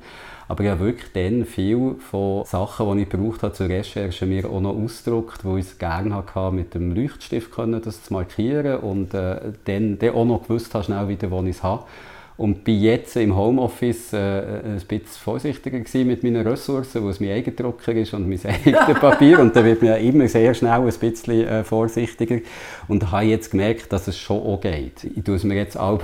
Aber ich habe wirklich dann viel von Sachen, die ich gebraucht habe zur Recherche, mir auch noch ausgedruckt, wo ich es gerne hatte, mit dem Leuchtstift können, das zu markieren und äh, dann, dann auch noch gewusst habe, schnell wieder, wo ich es habe. Und bin jetzt im Homeoffice äh, ein bisschen vorsichtiger mit meinen Ressourcen, wo es mein eigener Drucker ist und mein [LAUGHS] eigenes Papier. Und da wird man immer sehr schnell ein bisschen äh, vorsichtiger. Und habe jetzt gemerkt, dass es schon auch geht. Ich tue es mir jetzt auch,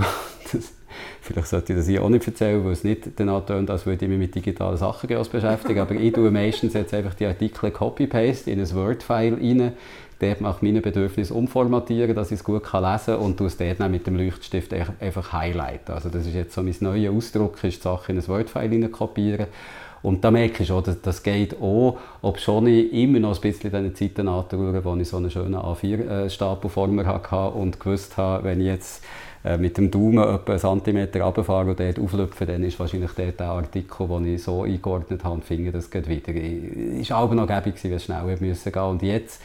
[LAUGHS] vielleicht sollte ich das hier auch nicht erzählen, weil es nicht den antönt, als würde ich mich mit digitalen Sachen beschäftigen. Aber ich tue meistens jetzt einfach die Artikel Copy-Paste in ein Word-File rein dort nach meinen Bedürfnissen umformatieren, dass ich es gut lesen kann und es dort mit dem Leuchtstift einfach highlighten. Also das ist jetzt so mein neuer Ausdruck, ist die Sache in ein Word-File kopieren. Und da merke ich schon, das geht auch, ob schon ich immer noch ein bisschen diese Zeiten anschaue, wo ich so einen schönen A4-Stapel vor mir hatte und gewusst habe, wenn ich jetzt äh, mit dem Daumen etwa einen Zentimeter runterfahre und dort auflüpfe, dann ist wahrscheinlich dort der Artikel, den ich so eingeordnet habe finde, das geht wieder. Es war aber noch gäbig, wenn es schnell gehen musste. Und jetzt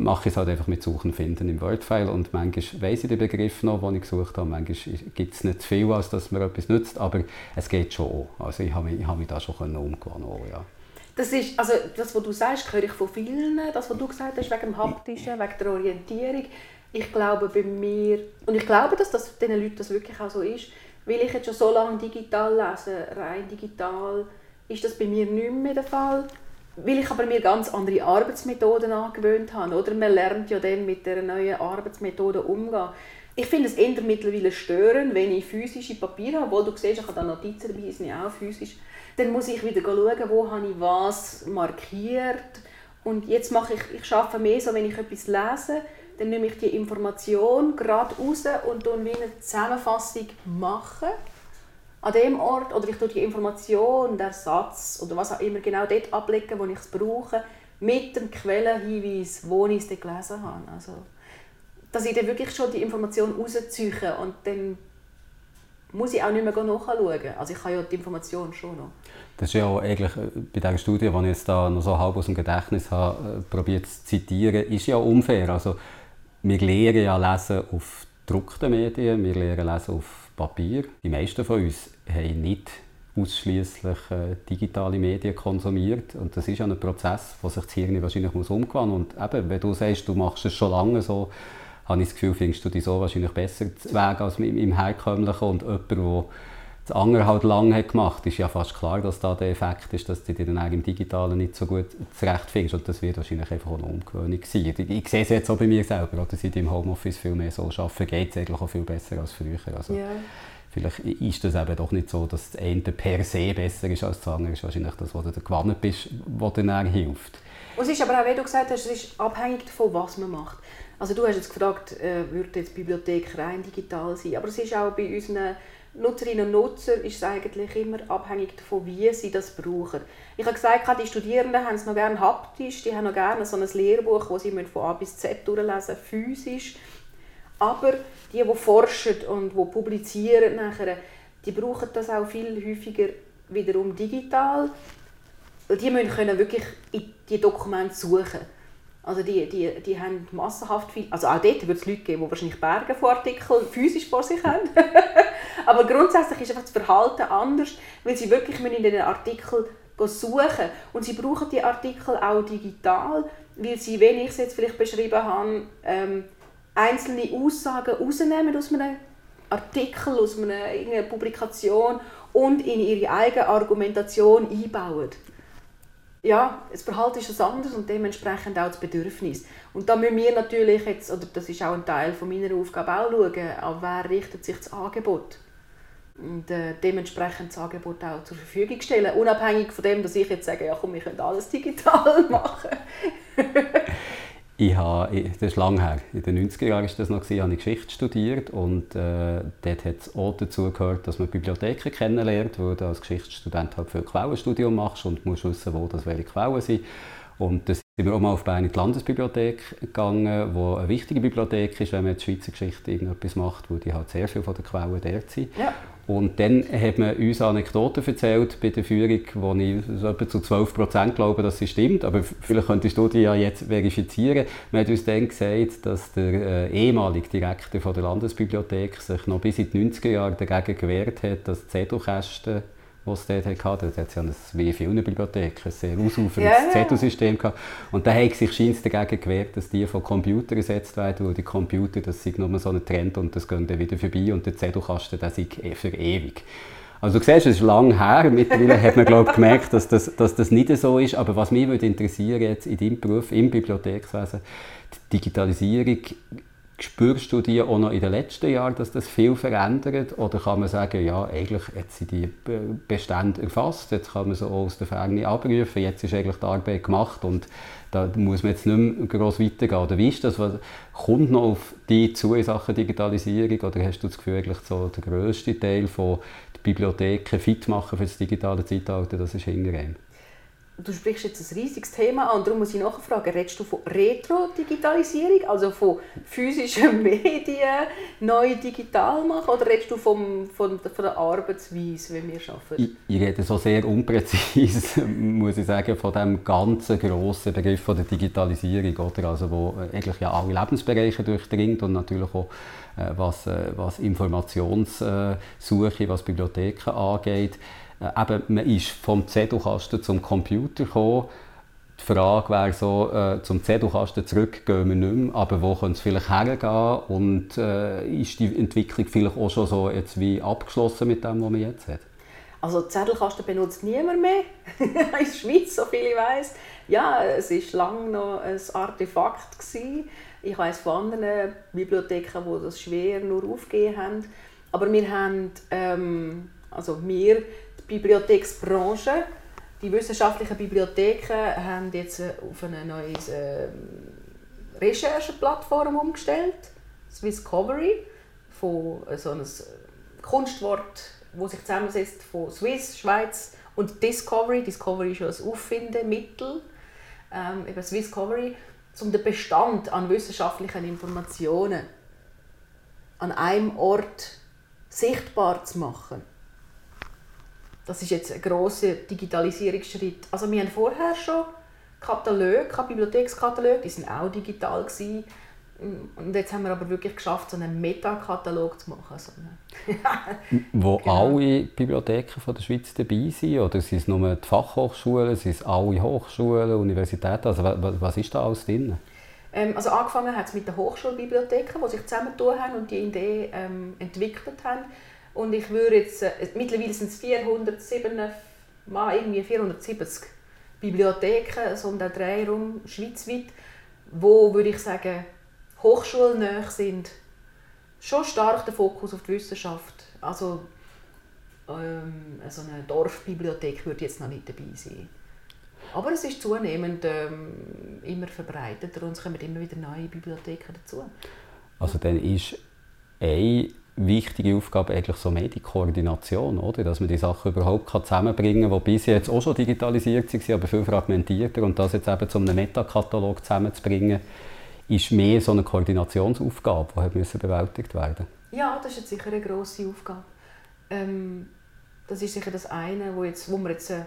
mache ich es halt einfach mit Suchen finden im Wordfile und manchmal weiss ich den Begriff noch, den ich gesucht habe, manchmal gibt es nicht viel, als dass mir etwas nützt, aber es geht schon Also ich habe mich, ich habe mich da schon umgewöhnen ja. Das ist, also das, was du sagst, höre ich von vielen, das, was du gesagt hast, wegen dem Haptischen, wegen der Orientierung. Ich glaube bei mir, und ich glaube, dass das diesen Leuten das wirklich auch so ist, weil ich jetzt schon so lange digital lese, rein digital, ist das bei mir nicht mehr der Fall weil ich aber mir ganz andere Arbeitsmethoden angewöhnt habe. Oder? Man lernt ja dann mit der neuen Arbeitsmethode umgehen. Ich finde es eher mittlerweile störend, wenn ich physische Papiere habe, wo du siehst, ich habe da Notizen dabei, sind auch physisch. Dann muss ich wieder schauen, wo habe ich was markiert. Und jetzt mache ich, ich arbeite mehr so, wenn ich etwas lese, dann nehme ich die Information gerade raus und dann wie eine Zusammenfassung machen an dem Ort oder ich tue die Information, der Satz oder was auch immer genau dort ablegen, wo ich es brauche, mit dem Quellenhinweis, wo ich es gelesen habe. Also, dass ich dann wirklich schon die Information rausziehe und dann muss ich auch nicht mehr nachschauen. Also ich habe ja die Information schon noch. Das ist ja auch eigentlich äh, bei dieser Studie, die ich jetzt da noch so halb aus dem Gedächtnis habe, äh, probiert zu zitieren, ist ja unfair. Also wir lernen ja lesen auf gedruckten Medien, wir lernen lesen auf Papier. Die meisten von uns haben nicht ausschließlich äh, digitale Medien konsumiert und das ist ja ein Prozess, wo sich das Hirn wahrscheinlich muss umgewandelt und eben, wenn du sagst, du machst es schon lange so, habe ich das Gefühl, findest du dich so wahrscheinlich besser Weg als im, im herkömmlichen und jemand, der das andere halt lange hat gemacht, ist ja fast klar, dass da der Effekt ist, dass du dich dann auch im Digitalen nicht so gut zurechtfindest und das wird wahrscheinlich einfach eine Umgewöhnung sein. Ich, ich sehe es jetzt auch bei mir selber, oder seit ich im Homeoffice viel mehr so arbeite, geht es eigentlich auch viel besser als früher. Also, ja. Vielleicht ist es eben doch nicht so, dass das eine per se besser ist als das andere. Es ist wahrscheinlich das, was du gewonnen bist, was dir dann hilft. Und es ist aber auch, wie du gesagt hast, es ist abhängig davon, was man macht. Also du hast jetzt gefragt, äh, würde jetzt die Bibliothek rein digital sein, aber es ist auch bei unseren Nutzerinnen und Nutzern ist es eigentlich immer abhängig davon, wie sie das brauchen. Ich habe gesagt, die Studierenden haben es noch gerne haptisch, die haben noch gerne so ein Lehrbuch, das sie von A bis Z durchlesen physisch. Aber die, die forschen und die publizieren, nachher, die brauchen das auch viel häufiger wiederum digital. Die müssen können wirklich in die Dokumente suchen. Also die, die, die haben massenhaft viel, also auch dort wird es Leute geben, die wahrscheinlich Berge von Artikeln physisch vor sich haben. [LAUGHS] Aber grundsätzlich ist einfach das Verhalten anders, weil sie wirklich in den Artikel suchen. Und sie brauchen die Artikel auch digital, weil sie, wenn ich es jetzt vielleicht beschrieben habe, ähm, einzelne Aussagen rausnehmen aus einem Artikel, aus einer, einer Publikation und in ihre eigene Argumentation einbauen. Ja, das Verhalten ist etwas anderes und dementsprechend auch das Bedürfnis. Und da müssen wir natürlich jetzt, oder das ist auch ein Teil meiner Aufgabe, auch schauen, an wer richtet sich das Angebot und äh, dementsprechend das Angebot auch zur Verfügung stellen. Unabhängig von dem, dass ich jetzt sage, ja komm, wir können alles digital [LAUGHS] machen. ich habe, das ist lange her, in den 90er Jahren war das noch, habe ich Geschichte studiert und äh, dort hat es auch dazu gehört, dass man Bibliotheken kennenlernt, wo du als Geschichtsstudent halt viel Quellenstudium machst und musst wissen, wo das welche Quellen sind. Und das sind wir auch mal auf Bern in die Landesbibliothek gegangen, wo eine wichtige Bibliothek ist, wenn man jetzt Schweizer Geschichte irgendetwas macht, wo die halt sehr viel von den Quellen dort sind. Ja. Und dann hat man uns Anekdoten erzählt bei der Führung, wo ich so etwa zu 12 Prozent glaube, dass sie stimmt. Aber vielleicht könntest du die ja jetzt verifizieren. Man hat uns dann gesagt, dass der äh, ehemalige Direktor von der Landesbibliothek sich noch bis in die 90er Jahre dagegen gewehrt hat, dass Zettelkästen es dort hatte. Dort hat ja ein, wie vielen Bibliotheken ein sehr ausuferndes Zettelsystem gehabt. Und da hat sich scheint dagegen gewehrt, dass die von Computern ersetzt werden, weil die Computer, das sind nur so ein Trend und das geht dann wieder vorbei und der Zettelkasten, der ist für ewig. Also du siehst, es ist lange her. Mittlerweile hat man glaub, gemerkt, dass das, dass das nicht so ist. Aber was mich würde interessieren jetzt in deinem Beruf, im Bibliothekswesen, die Digitalisierung Spürst du die auch noch in den letzten Jahren, dass das viel verändert? Oder kann man sagen, ja, eigentlich jetzt sind die Bestände erfasst, jetzt kann man sie auch aus der Ferne abrufen, jetzt ist eigentlich die Arbeit gemacht und da muss man jetzt nicht mehr gross weitergehen. Oder wie ist das? Was kommt noch auf dich zu in Sachen Digitalisierung? Oder hast du das Gefühl, eigentlich so der grösste Teil von Bibliotheken fit machen für das digitale Zeitalter, das ist hinter du sprichst jetzt ein riesiges Thema an, darum muss ich nachfragen, redest du von Retro-Digitalisierung, also von physischen [LAUGHS] Medien neu digital machen, oder redest du vom, von, von der Arbeitsweise, wie wir arbeiten? Ich, ich rede so sehr unpräzise, [LAUGHS] muss ich sagen, von dem ganzen grossen Begriff von der Digitalisierung, oder? Also, wo eigentlich ja alle Lebensbereiche durchdringt und natürlich auch äh, was, äh, was Informationssuche, was Bibliotheken angeht. Äh, eben, man ist vom Zettelkasten zum Computer gekommen. Die Frage wäre so, äh, zum Zettelkasten zurück gehen wir nicht mehr, aber wo könnte es vielleicht hergehen und äh, ist die Entwicklung vielleicht auch schon so jetzt wie abgeschlossen mit dem, was man jetzt hat? Also Zettelkasten benutzt niemand mehr [LAUGHS] in der Schweiz, so viel ich weiß. Ja, es war lange noch ein Artefakt. Gewesen. Ich weiß von anderen Bibliotheken, die das schwer nur aufgegeben haben. Aber wir haben, ähm, also wir Bibliotheksbranche. Die wissenschaftlichen Bibliotheken haben jetzt äh, auf eine neue äh, Rechercheplattform umgestellt, Swisscovery, von äh, so einem Kunstwort, wo sich zusammensetzt von Swiss, Schweiz und Discovery. Discovery ist ja ein Auffindemittel, ähm, eben Swisscovery, um den Bestand an wissenschaftlichen Informationen an einem Ort sichtbar zu machen. Das ist jetzt ein grosser Digitalisierungsschritt. Also wir haben vorher schon Kataloge, Bibliothekskataloge, die sind auch digital gewesen. Und jetzt haben wir aber wirklich geschafft, so einen Metakatalog zu machen. So [LAUGHS] Wo genau. alle Bibliotheken von der Schweiz dabei sind? Oder sind es nur die Fachhochschulen, sind es alle Hochschulen, Universitäten? Also was ist da alles drin? Ähm, also angefangen hat es mit den Hochschulbibliotheken, die sich zusammentun haben und die Idee ähm, entwickelt haben. Und ich würde jetzt, äh, mittlerweile sind es 407, mal irgendwie 470 Bibliotheken, so um den Dreh schweizweit, wo, würde ich sagen, hochschulnah sind. Schon stark der Fokus auf die Wissenschaft. Also ähm, so eine Dorfbibliothek würde jetzt noch nicht dabei sein. Aber es ist zunehmend ähm, immer verbreiteter und es kommen immer wieder neue Bibliotheken dazu. Also dann ist ein wichtige Aufgabe eigentlich so Medienkoordination, oder? dass man die Sachen überhaupt zusammenbringen kann, die bisher jetzt auch schon digitalisiert waren, aber viel fragmentierter und das jetzt eben zu einem Metakatalog zusammenzubringen, ist mehr so eine Koordinationsaufgabe, die müssen bewältigt werden Ja, das ist jetzt sicher eine grosse Aufgabe. Ähm, das ist sicher das eine, wo, jetzt, wo wir jetzt äh,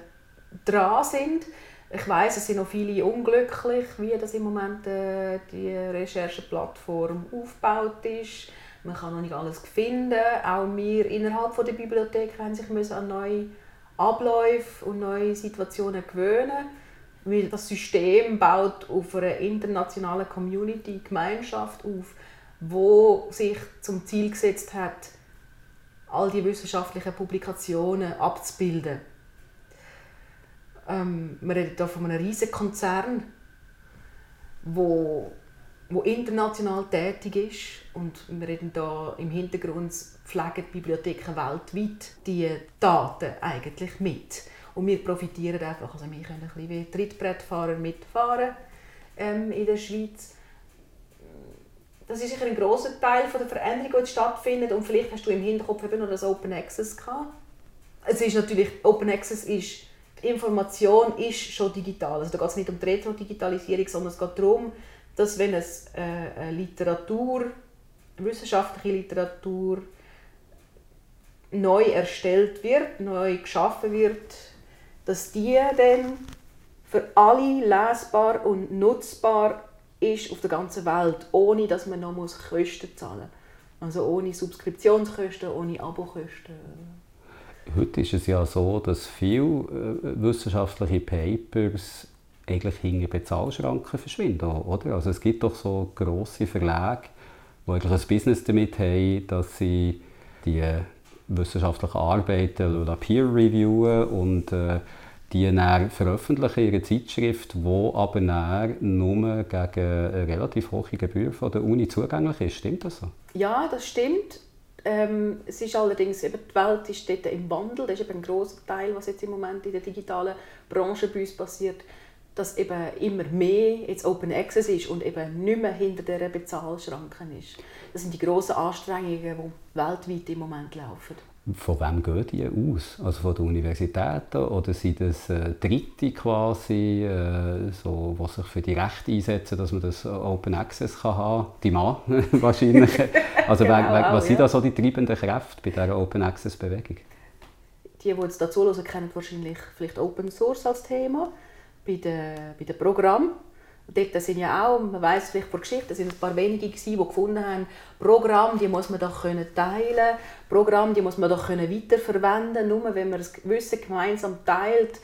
dran sind. Ich weiß, es sind noch viele unglücklich, wie das im Moment äh, die Rechercheplattform aufgebaut ist man kann noch nicht alles finden. Auch wir innerhalb der Bibliothek haben sich an neue Abläufe und neue Situationen gewöhnen, weil das System baut auf einer internationalen Community, Gemeinschaft auf, wo sich zum Ziel gesetzt hat, all die wissenschaftlichen Publikationen abzubilden. Ähm, wir reden hier von einem riesigen Konzern, wo, wo international tätig ist und wir reden da im Hintergrund pflegen die Bibliotheken weltweit die Daten eigentlich mit und wir profitieren einfach, also wir können ein bisschen wie Trittbrettfahrer mitfahren ähm, in der Schweiz. Das ist sicher ein großer Teil von der Veränderung, die stattfindet und vielleicht hast du im Hinterkopf eben noch das Open Access gehabt. Es ist natürlich, Open Access ist, die Information ist schon digital. Also da geht es nicht um die Retro-Digitalisierung, sondern es geht darum, dass wenn es äh, eine Literatur, wissenschaftliche Literatur neu erstellt wird, neu geschaffen wird, dass die dann für alle lesbar und nutzbar ist auf der ganzen Welt, ohne dass man noch Kosten zahlen muss. Also ohne Subskriptionskosten, ohne Abokosten. Heute ist es ja so, dass viele äh, wissenschaftliche Papers eigentlich hinter Bezahlschranken verschwinden, oder? Also es gibt doch so grosse Verlage, die eigentlich ein Business damit haben, dass sie die wissenschaftlichen Arbeiten peer reviewen und äh, die dann veröffentlichen in ihrer Zeitschrift, die aber nur gegen eine relativ hohe Gebühr von der Uni zugänglich ist. Stimmt das so? Ja, das stimmt. Ähm, es ist allerdings, eben, die Welt ist dort im Wandel. Das ist eben ein grosser Teil, was jetzt im Moment in der digitalen Branche bei uns passiert, dass eben immer mehr jetzt Open Access ist und eben nicht mehr hinter dieser Bezahlschranken ist. Das sind die grossen Anstrengungen, die weltweit im Moment laufen. Von wem gehen die aus? Also von den Universitäten oder sind das äh, Dritte quasi, äh, so, die sich für die Rechte einsetzen, dass man das Open Access kann haben Die Mann [LAUGHS] wahrscheinlich. Also [LAUGHS] genau, wer, wer, was sind da so die treibenden Kräfte bei dieser Open Access Bewegung? Die, die jetzt dazu hören, kennen wahrscheinlich vielleicht Open Source als Thema bei den, bei den Programmen dort sind ja auch, man weiß vielleicht von Geschichte, sind ein paar wenige gewesen, die gefunden haben, Programme, die muss man doch können teilen, Programme, die muss man doch können weiterverwenden. Nur wenn man das Wissen gemeinsam teilt,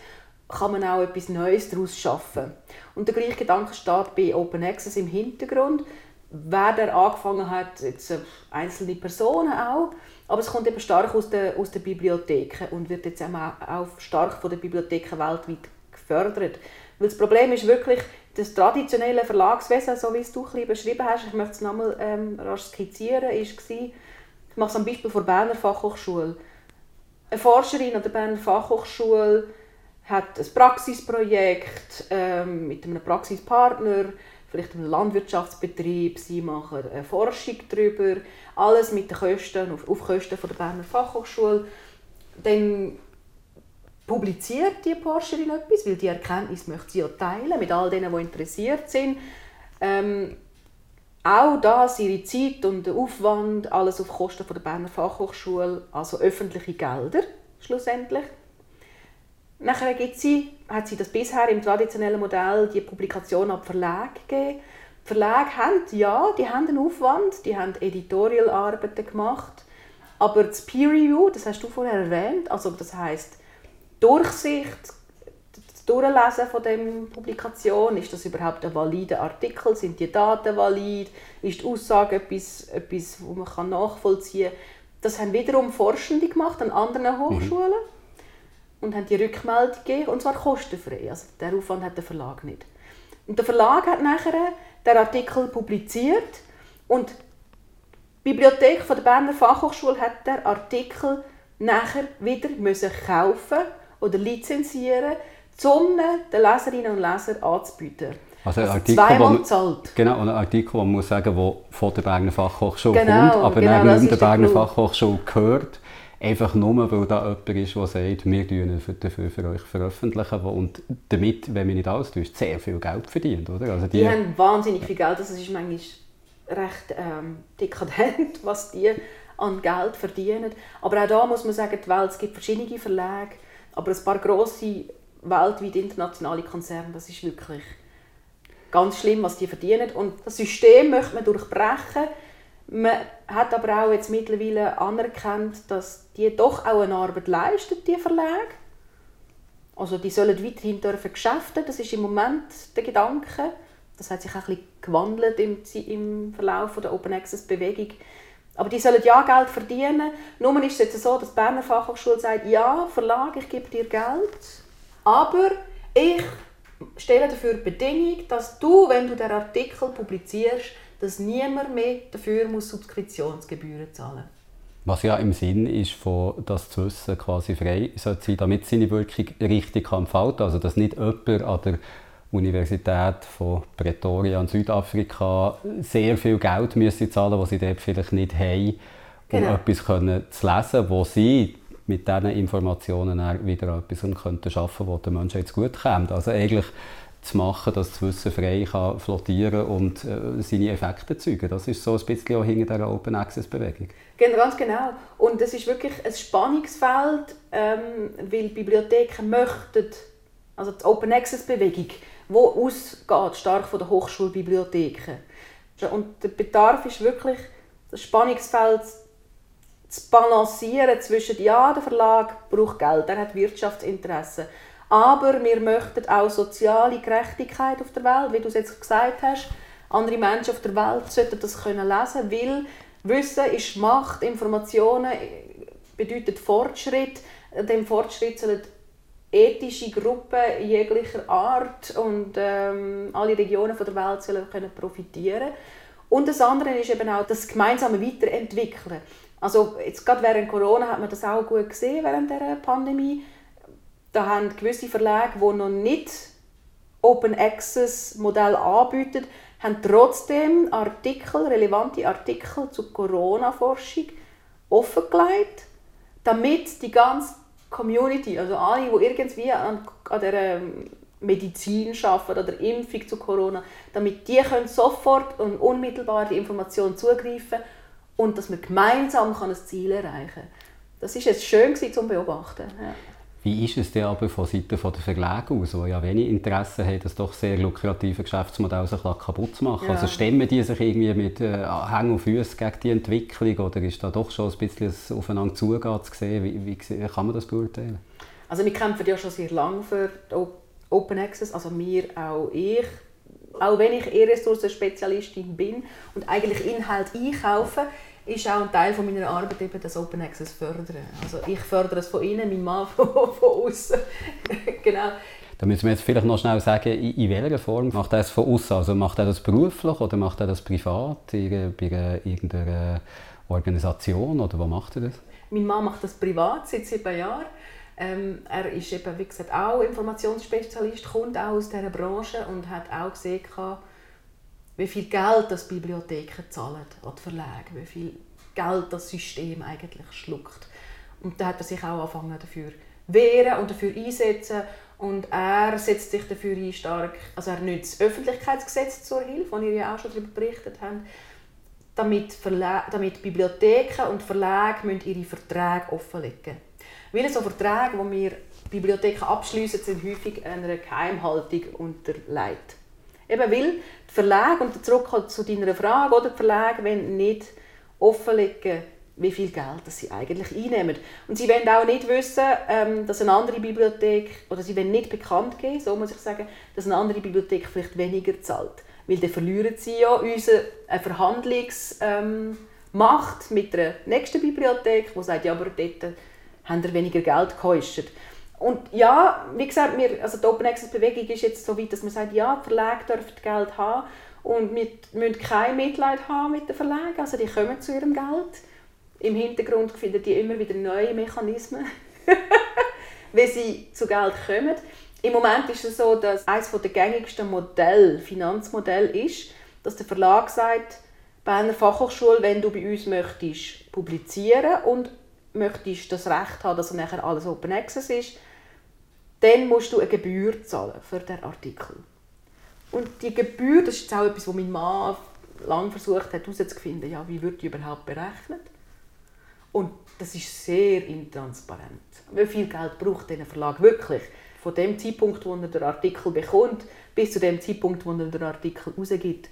kann man auch etwas Neues daraus schaffen. Und der gleiche Gedanke steht bei Open Access im Hintergrund. Wer der angefangen hat, jetzt äh, einzelne Personen auch, aber es kommt eben stark aus den, aus den Bibliotheken und wird jetzt auch stark von den Bibliotheken weltweit gefördert. Weil das Problem ist wirklich, das traditionelle Verlagswesen, so wie es du ein beschrieben hast, ich möchte es nochmal ähm, rasch skizzieren, war, ich mache es am Beispiel von der Berner Fachhochschule. Eine Forscherin an der Berner Fachhochschule hat ein Praxisprojekt ähm, mit einem Praxispartner, vielleicht einem Landwirtschaftsbetrieb, sie machen eine Forschung darüber, alles mit den Kosten, auf, auf Kosten von der Berner Fachhochschule. Dann publiziert die Forscherin etwas, weil die Erkenntnis möchte sie ja teilen mit all denen, die interessiert sind. Ähm, auch das, ihre Zeit und der Aufwand, alles auf Kosten von der Berner Fachhochschule, also öffentliche Gelder schlussendlich. Nachher gibt sie, hat sie das bisher im traditionellen Modell die Publikation an Verlage gegeben. Die Verlage haben, ja, die haben einen Aufwand, die haben Editorial-Arbeiten gemacht, aber das Peer Review, das hast du vorher erwähnt, also das heißt Durchsicht, das Durchlesen von dem Publikation, ist das überhaupt ein valider Artikel, sind die Daten valid, ist die Aussage etwas, etwas wo man kann nachvollziehen kann. Das haben wiederum Forschende gemacht an anderen mhm. Hochschulen mhm. und haben die Rückmeldung gegeben, und zwar kostenfrei. Also der Aufwand hat der Verlag nicht. Und der Verlag hat nachher den Artikel publiziert und die Bibliothek von der Berner Fachhochschule hat den Artikel nachher wieder müssen kaufen oder lizenzieren, um den Leserinnen und Lesern anzubieten. Also ein Artikel, zweimal gezahlt. Genau, ein Artikel, wo man muss sagen, der von der Berner Fachhochschule genau, kommt, aber genau, nicht der Berner der Fachhochschule gehört. Einfach nur, weil da jemand ist, der sagt, wir veröffentlichen für, dafür für euch veröffentlichen und damit, wenn man nicht alles tut, sehr viel Geld verdient. Oder? Also die, die haben wahnsinnig viel Geld, das ist manchmal recht ähm, dekadent, was die an Geld verdienen. Aber auch da muss man sagen, die Welt, es gibt verschiedene Verlage, aber ein paar grosse, weltweit internationale Konzerne, das ist wirklich ganz schlimm, was die verdienen. Und das System möchte man durchbrechen. Man hat aber auch jetzt mittlerweile anerkannt, dass die doch auch eine Arbeit leisten, die Verlage. Also die sollen weiterhin dürfen geschäften, das ist im Moment der Gedanke. Das hat sich auch ein bisschen gewandelt im, im Verlauf der Open Access Bewegung. Aber die sollen ja Geld verdienen. Nur ist es jetzt so, dass die Berner Fachhochschule sagt, ja, Verlag, ich gebe dir Geld, aber ich stelle dafür die Bedingung, dass du, wenn du den Artikel publizierst, dass niemand mehr dafür muss Subskriptionsgebühren zahlen. Was ja im Sinn ist, von das zu wissen quasi frei sollte sein, damit seine Wirkung richtig kann entfalten Also dass nicht jemand an der Universität von Pretoria in Südafrika sehr viel Geld müssen zahlen was sie dort vielleicht nicht haben, um genau. etwas können zu lesen, wo sie mit diesen Informationen wieder etwas könnten schaffen, was den Menschen jetzt gut kommt. Also eigentlich zu machen, dass das Wissen frei kann flottieren und äh, seine Effekte zeigen. Das ist so ein bisschen auch hinter dieser Open Access Bewegung. Ganz genau. Und das ist wirklich ein Spannungsfeld, ähm, weil Bibliotheken möchten, also die Open Access Bewegung, wo ausgeht stark von den Hochschulbibliotheken. Und der Bedarf ist wirklich das Spannungsfeld zu balancieren zwischen ja, der Verlag braucht Geld, er hat Wirtschaftsinteressen, aber wir möchten auch soziale Gerechtigkeit auf der Welt, wie du es jetzt gesagt hast. Andere Menschen auf der Welt sollten das können lesen, weil Wissen ist Macht, Informationen bedeutet Fortschritt. Dem Fortschritt sollen ethische Gruppen jeglicher Art und ähm, alle Regionen der Welt sollen können profitieren und das andere ist eben auch das gemeinsame Weiterentwickeln. Also jetzt gerade während Corona hat man das auch gut gesehen während der Pandemie. Da haben gewisse Verlage, die noch nicht Open Access Modell anbieten, haben trotzdem Artikel, relevante Artikel zur Corona-Forschung offengelegt, damit die ganze Community, also alle, die irgendwie an, an der ähm, Medizin arbeiten oder Impfung zu Corona, damit die können sofort und unmittelbar die Information zugreifen und dass man gemeinsam ein Ziel erreichen kann. Das ist jetzt schön zu beobachten. Ja. Wie ist es denn aber von Seiten der Verlage aus, die ja wenig Interesse haben, das doch sehr lukrative Geschäftsmodell sich kaputt zu machen? Ja. Also stemmen die sich irgendwie mit äh, Hängen und Füßen gegen die Entwicklung oder ist da doch schon ein bisschen aufeinander zugehen zu sehen? Wie, wie kann man das beurteilen? Also wir kämpfen ja schon sehr lange für Open Access, also wir, auch ich. Auch wenn ich E-Ressourcen-Spezialistin bin und eigentlich Inhalt einkaufe, ist auch ein Teil von meiner Arbeit eben das Open Access fördern. Also ich fördere es von innen, mein Mann von, [LAUGHS] von außen. [LAUGHS] genau. Da müssen wir jetzt vielleicht noch schnell sagen, in, in welcher Form macht er das von außen? Also macht er das beruflich oder macht er das privat in, bei irgendeiner Organisation oder wo macht er das? Mein Mann macht das privat seit sieben Jahren. Ähm, er ist eben, wie gesagt, auch Informationsspezialist, kommt auch aus dieser Branche und hat auch gesehen, wie viel Geld das Bibliotheken zahlen an die Verlage, wie viel Geld das System eigentlich schluckt. Und da hat er sich auch angefangen dafür wehren und dafür einsetzen und er setzt sich dafür ein stark, also er nutzt das Öffentlichkeitsgesetz zur Hilfe, das ihr ja auch schon darüber berichtet habt, damit, Verla damit Bibliotheken und Verlage ihre Verträge offenlegen Weil so Verträge, die wir Bibliotheken abschließen, sind häufig einer Geheimhaltung unterlegt. Eben weil die Verlage, und zurück zu deiner Frage, oder die Verlage wollen nicht offenlegen, wie viel Geld das sie eigentlich einnehmen. Und sie wollen auch nicht wissen, ähm, dass eine andere Bibliothek, oder sie wollen nicht bekannt geben, so muss ich sagen, dass eine andere Bibliothek vielleicht weniger zahlt. Weil dann verlieren sie ja unsere Verhandlungsmacht ähm, mit der nächsten Bibliothek, die sagt, ja, aber dort haben wir weniger Geld gekostet. Und ja, wie gesagt, wir, also die Open Access Bewegung ist jetzt so weit, dass man sagt, ja, die Verlage dürfen Geld haben und wir müssen kein Mitleid haben mit den Verlagen. Also die kommen zu ihrem Geld. Im Hintergrund finden die immer wieder neue Mechanismen, [LAUGHS] wie sie zu Geld kommen. Im Moment ist es so, dass eines der gängigsten Modelle, Finanzmodell ist, dass der Verlag sagt, bei einer Fachhochschule, wenn du bei uns möchtest publizieren und möchtest das Recht haben, dass nachher alles Open Access ist, dann musst du eine Gebühr zahlen für den Artikel. Und die Gebühr, das ist jetzt auch etwas, was mein Mann lange versucht hat herauszufinden, ja, wie wird die überhaupt berechnet? Und das ist sehr intransparent. Wie viel Geld braucht dieser Verlag wirklich? Von dem Zeitpunkt, wo er den Artikel bekommt, bis zu dem Zeitpunkt, wo er den Artikel rausgibt.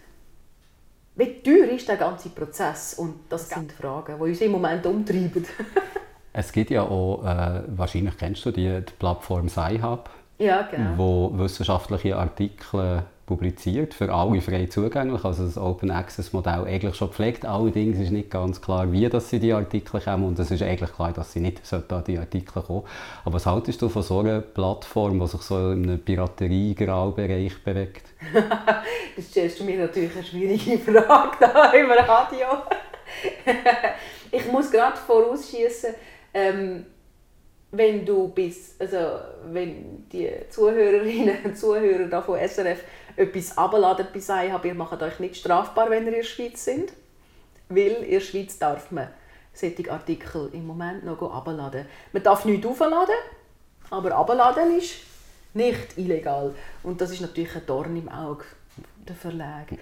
Wie teuer ist der ganze Prozess? Und das sind Fragen, die uns im Moment umtreiben. [LAUGHS] Es gibt ja auch, äh, wahrscheinlich kennst du die, die Plattform SciHub, Ja, genau. wo wissenschaftliche Artikel publiziert, für alle frei zugänglich, also das Open Access Modell eigentlich schon gepflegt. Allerdings ist nicht ganz klar, wie dass sie die Artikel kommen und es ist eigentlich klar, dass sie nicht an die Artikel kommen. Aber was haltest du von so einer Plattform, die sich so in einem Piraterie-Graubereich bewegt? [LAUGHS] Das stellst du mir natürlich eine schwierige [LAUGHS] Frage da im Radio. [LAUGHS] ich muss gerade vorausschießen, ähm, wenn du bist, also wenn die Zuhörerinnen und Zuhörer da von SRF etwas abladen bei sei, ihr macht euch nicht strafbar, wenn ihr in der Schweiz sind, weil in der Schweiz darf man solche Artikel im Moment noch abladen. Man darf nichts aufladen, aber abladen ist nicht illegal. Und das ist natürlich ein Dorn im Auge der Verlage.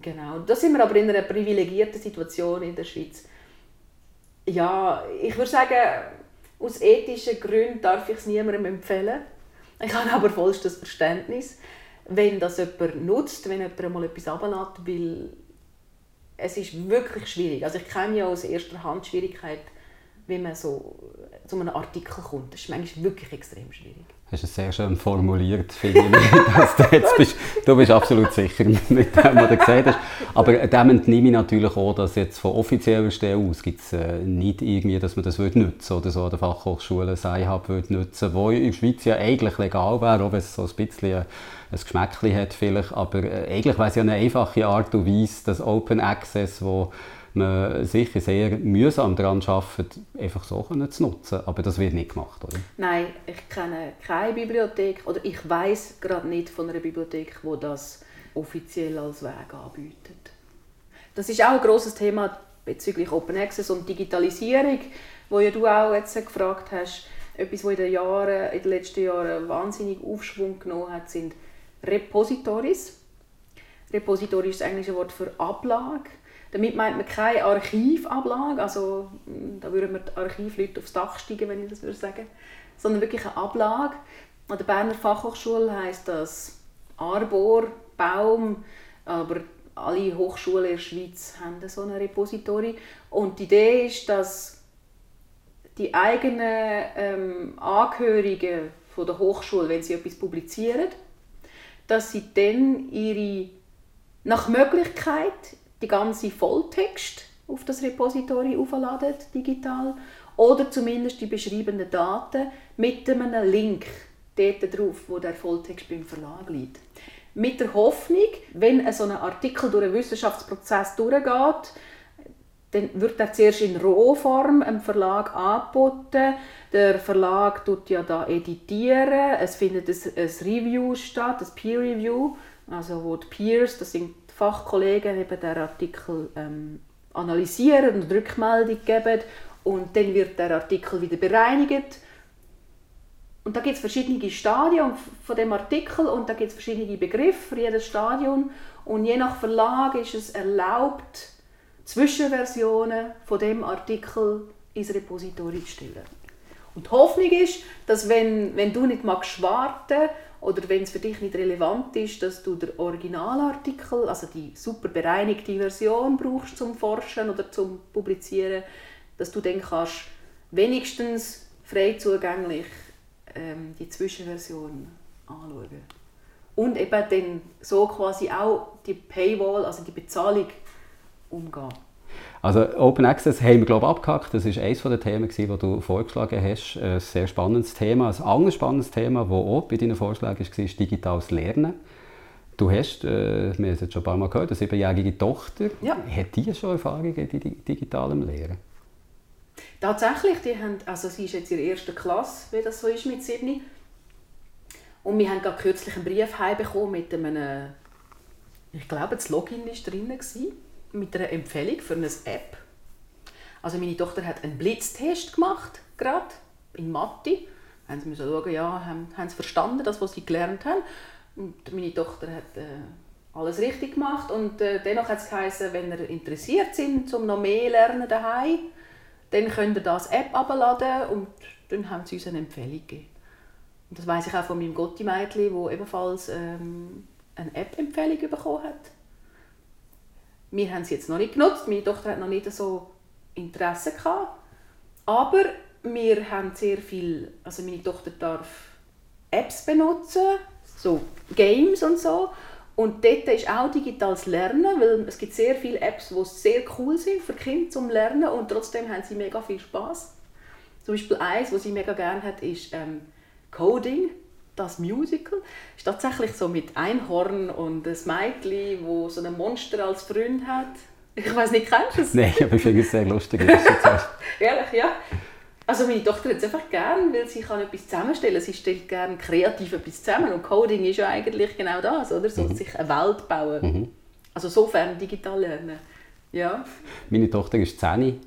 Genau. Da sind wir aber in einer privilegierten Situation in der Schweiz. Ja, ich würde sagen, aus ethischen Gründen darf ich es niemandem empfehlen. Ich habe aber vollstes Verständnis, wenn das jemand nutzt, wenn jemand mal etwas ablässt, weil es ist wirklich schwierig. Also ich kenne ja aus erster Hand Schwierigkeit, wie man so zu einem Artikel kommt. Das ist manchmal wirklich extrem schwierig. Das ist sehr schön formuliert, finde ich. [LAUGHS] Dass du, jetzt bist, du bist absolut sicher mit dem, was du gesagt hast. Aber dem entnehme ich natürlich auch, dass jetzt von offizieller Stelle aus gibt es äh, nicht irgendwie, dass man das nutzen oder so an der Fachhochschule Sci-Hub nutzen wo in der Schweiz ja eigentlich legal wäre, wenn es so ein bisschen ein Geschmäckchen hat vielleicht. Aber äh, eigentlich wäre es ja eine einfache Art und Weise, das Open Access, wo man sicher sehr mühsam daran arbeitet, einfach so zu nutzen. Aber das wird nicht gemacht, oder? Nein, ich kenne keine Bibliothek oder ich weiß gerade nicht von einer Bibliothek, wo das offiziell als Weg anbietet. Das ist auch ein großes Thema bezüglich Open Access und Digitalisierung, wo ja du auch jetzt gefragt hast. Etwas, was in den, Jahren, in den letzten Jahren wahnsinnig Aufschwung genommen hat, sind Repositories. Repository ist das englische Wort für Ablage. Damit meint man keine Archivablage, also hm, da würden wir die Archivleute aufs Dach steigen, wenn ich das würde sagen, sondern wirklich eine Ablage. An der Berner Fachhochschule heißt das Arbor, Baum, aber alle Hochschulen in der Schweiz haben so ein Repository. Und die Idee ist, dass die eigenen ähm, Angehörigen von der Hochschule, wenn sie etwas publizieren, dass sie dann ihre nach Möglichkeit die ganze Volltext auf das Repository aufladen, digital, oder zumindest die beschreibenden Daten mit einem Link dort drauf, wo der Volltext beim Verlag liegt. Mit der Hoffnung, wenn so ein Artikel durch einen Wissenschaftsprozess durchgeht, dann wird er zuerst in Rohform einem Verlag angeboten. Der Verlag tut ja da editieren. Es findet ein, Review statt, ein Peer Review, also wo die Peers, das sind Fachkollegen eben den Artikel ähm, analysieren und Rückmeldung geben und dann wird der Artikel wieder bereinigt. Und da gibt es verschiedene Stadien von dem Artikel und da gibt es verschiedene Begriffe für jedes Stadium und je nach Verlag ist es erlaubt, Zwischenversionen von dem Artikel ins Repository zu stellen. Und die Hoffnung ist, dass wenn, wenn du nicht magst warten oder wenn es für dich nicht relevant ist, dass du den Originalartikel, also die super bereinigte Version brauchst zum Forschen oder zum Publizieren, dass du dann kannst wenigstens frei zugänglich ähm, die Zwischenversion anschauen. Und eben dann so quasi auch die Paywall, also die Bezahlung umgehen. Also Open Access haben wir glaube ich, abgehakt. Das war eines der Themen, die du vorgeschlagen hast. Ein sehr spannendes Thema. Ein anderes spannendes Thema, das auch bei deinen Vorschlägen war, ist digitales Lernen. Du hast, äh, wir haben es jetzt schon ein paar Mal gehört, eine siebenjährige Tochter. Ja. Hat die schon Erfahrungen in digitalem Lehren? Tatsächlich, die haben, also sie ist jetzt in der ersten Klasse, wie das so ist mit sieben. Und wir haben gerade kürzlich einen Brief heimbekommen mit einem, ich glaube, das Login war drin. Gewesen mit einer Empfehlung für eine App. Also meine Tochter hat einen Blitztest gemacht, gerade in Mathe. Haben sie müssen schauen, ja, haben, haben sie verstanden, das, was sie gelernt haben. Und meine Tochter hat äh, alles richtig gemacht und äh, dennoch hat es geheißen, wenn ihr interessiert sind, um noch mehr lernen daheim, dann könnt ihr das App abladen und dann haben sie uns eine Empfehlung gegeben. Und das weiß ich auch von meinem Gotti-Mädchen, das ebenfalls ähm, eine App-Empfehlung bekommen hat. Wir haben sie jetzt noch nicht genutzt, meine Tochter hat noch nicht so Interesse gehabt. Aber wir haben sehr viel, also meine Tochter darf Apps benutzen, so Games und so. Und dort ist auch digitales Lernen, weil es gibt sehr viele Apps, die sehr cool sind für Kinder zum Lernen und trotzdem haben sie mega viel Spaß. Zum Beispiel eins, was sie mega gerne hat, ist ähm, Coding, das Musical. Ist tatsächlich so mit Einhorn und ein Mädchen, wo so ein Monster als Freund hat. Ich weiß nicht, kennst du es? Nein, aber ich finde es sehr lustig. [LAUGHS] Ehrlich, ja. Also meine Tochter hat es einfach gerne, weil sie kann etwas zusammenstellen Sie stellt gerne kreativ etwas zusammen. Und Coding ist ja eigentlich genau das, oder? So, mhm. sich eine Welt bauen. Mhm. Also sofern digital lernen. Ja. Meine Tochter ist 10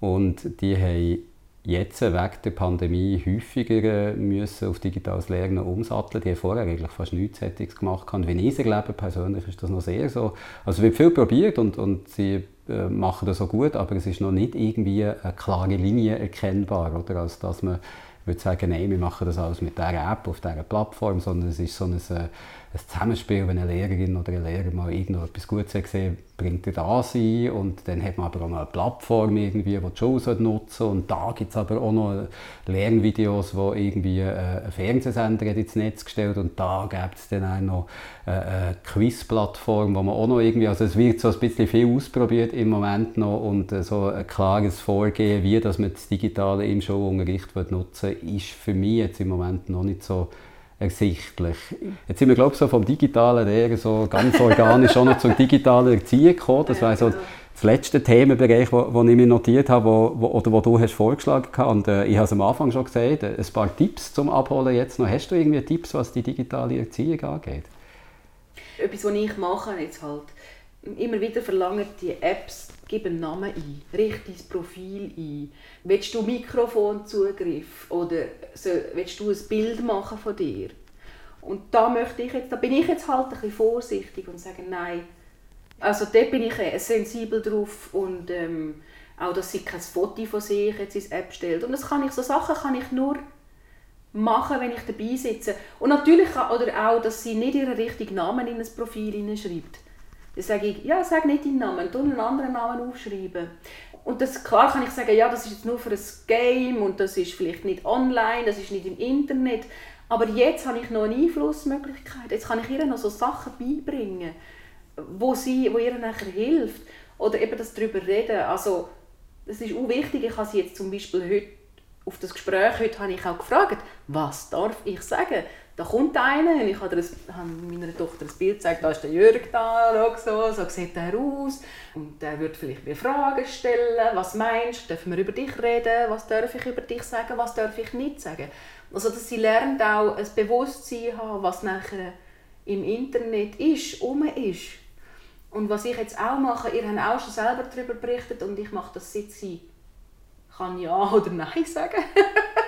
und die haben jetzt wegen der Pandemie häufiger äh, müssen auf digitales Lernen umsatteln. Die haben vorher eigentlich fast nichts Sättiges gemacht. Und wenn ich lebe, persönlich ist das noch sehr so. Also es wird viel probiert und, und sie äh, machen das so gut, aber es ist noch nicht irgendwie eine klare Linie erkennbar, oder? als dass man würde sagen, nein, wir machen das alles mit dieser App auf dieser Plattform, sondern es ist so ein, äh, ein Zusammenspiel, wenn eine Lehrerin oder ein Lehrer mal irgendetwas Gutes gesehen bringt er das ein. Und dann hat man aber auch noch eine Plattform irgendwie, die die Schule nutzen und da gibt es aber auch noch Lernvideos, wo irgendwie äh, ein Fernsehsender ins Netz gestellt. Und da gibt es dann auch noch äh, eine Quizplattform, wo man auch noch irgendwie, also es wird so ein bisschen viel ausprobiert im Moment noch. Und so ein klares Vorgehen, wie dass man das Digitale im Schulunterricht nutzen will, ist für mich jetzt im Moment noch nicht so ersichtlich. Jetzt sind wir, glaube ich, so vom digitalen eher so ganz organisch auch noch zur digitalen Erziehung gekommen. Das war so das letzte Themenbereich, wo ich mir notiert habe, wo, wo, oder wo du hast vorgeschlagen hast. Und äh, ich habe es am Anfang schon gesagt, ein paar Tipps zum Abholen jetzt noch. Hast du irgendwie Tipps, was die digitale Erziehung angeht? Etwas, was ich mache jetzt halt, immer wieder verlangen die Apps, gib einen Namen ein, richte dein Profil ein. Willst du Mikrofonzugriff oder so, willst du ein Bild machen von dir? Und da möchte ich jetzt, da bin ich jetzt halt ein bisschen vorsichtig und sage nein. Also da bin ich sensibel drauf und ähm, auch, dass sie kein Foto von sich jetzt ins App stellt. Und das kann ich, so Sachen kann ich nur machen, wenn ich dabei sitze. Und natürlich oder auch, dass sie nicht ihren richtigen Namen in ein Profil hineinschreibt. Dann sage ich, ja, sag nicht deinen Namen, tu einen anderen Namen aufschreiben. Und das, klar kann ich sagen, ja, das ist jetzt nur für ein Game und das ist vielleicht nicht online, das ist nicht im Internet. Aber jetzt habe ich noch eine Einflussmöglichkeit. Jetzt kann ich ihr noch so Sachen beibringen, wo, sie, wo ihr nachher hilft. Oder eben das darüber reden. Also, das ist auch wichtig. Ich habe sie jetzt zum Beispiel heute auf das Gespräch heute habe ich auch gefragt, was darf ich sagen? Da kommt einer und ich habe, das, habe meiner Tochter ein Bild gezeigt, da ist der Jürg da, so, so sieht er aus. Und der wird vielleicht mir Fragen stellen, was meinst du, dürfen wir über dich reden, was darf ich über dich sagen, was darf ich nicht sagen. Also dass sie lernt auch ein Bewusstsein haben, was nachher im Internet ist, um ist. Und was ich jetzt auch mache, ihr habt auch schon selber darüber berichtet und ich mache das seit sie kann Ja oder Nein sagen.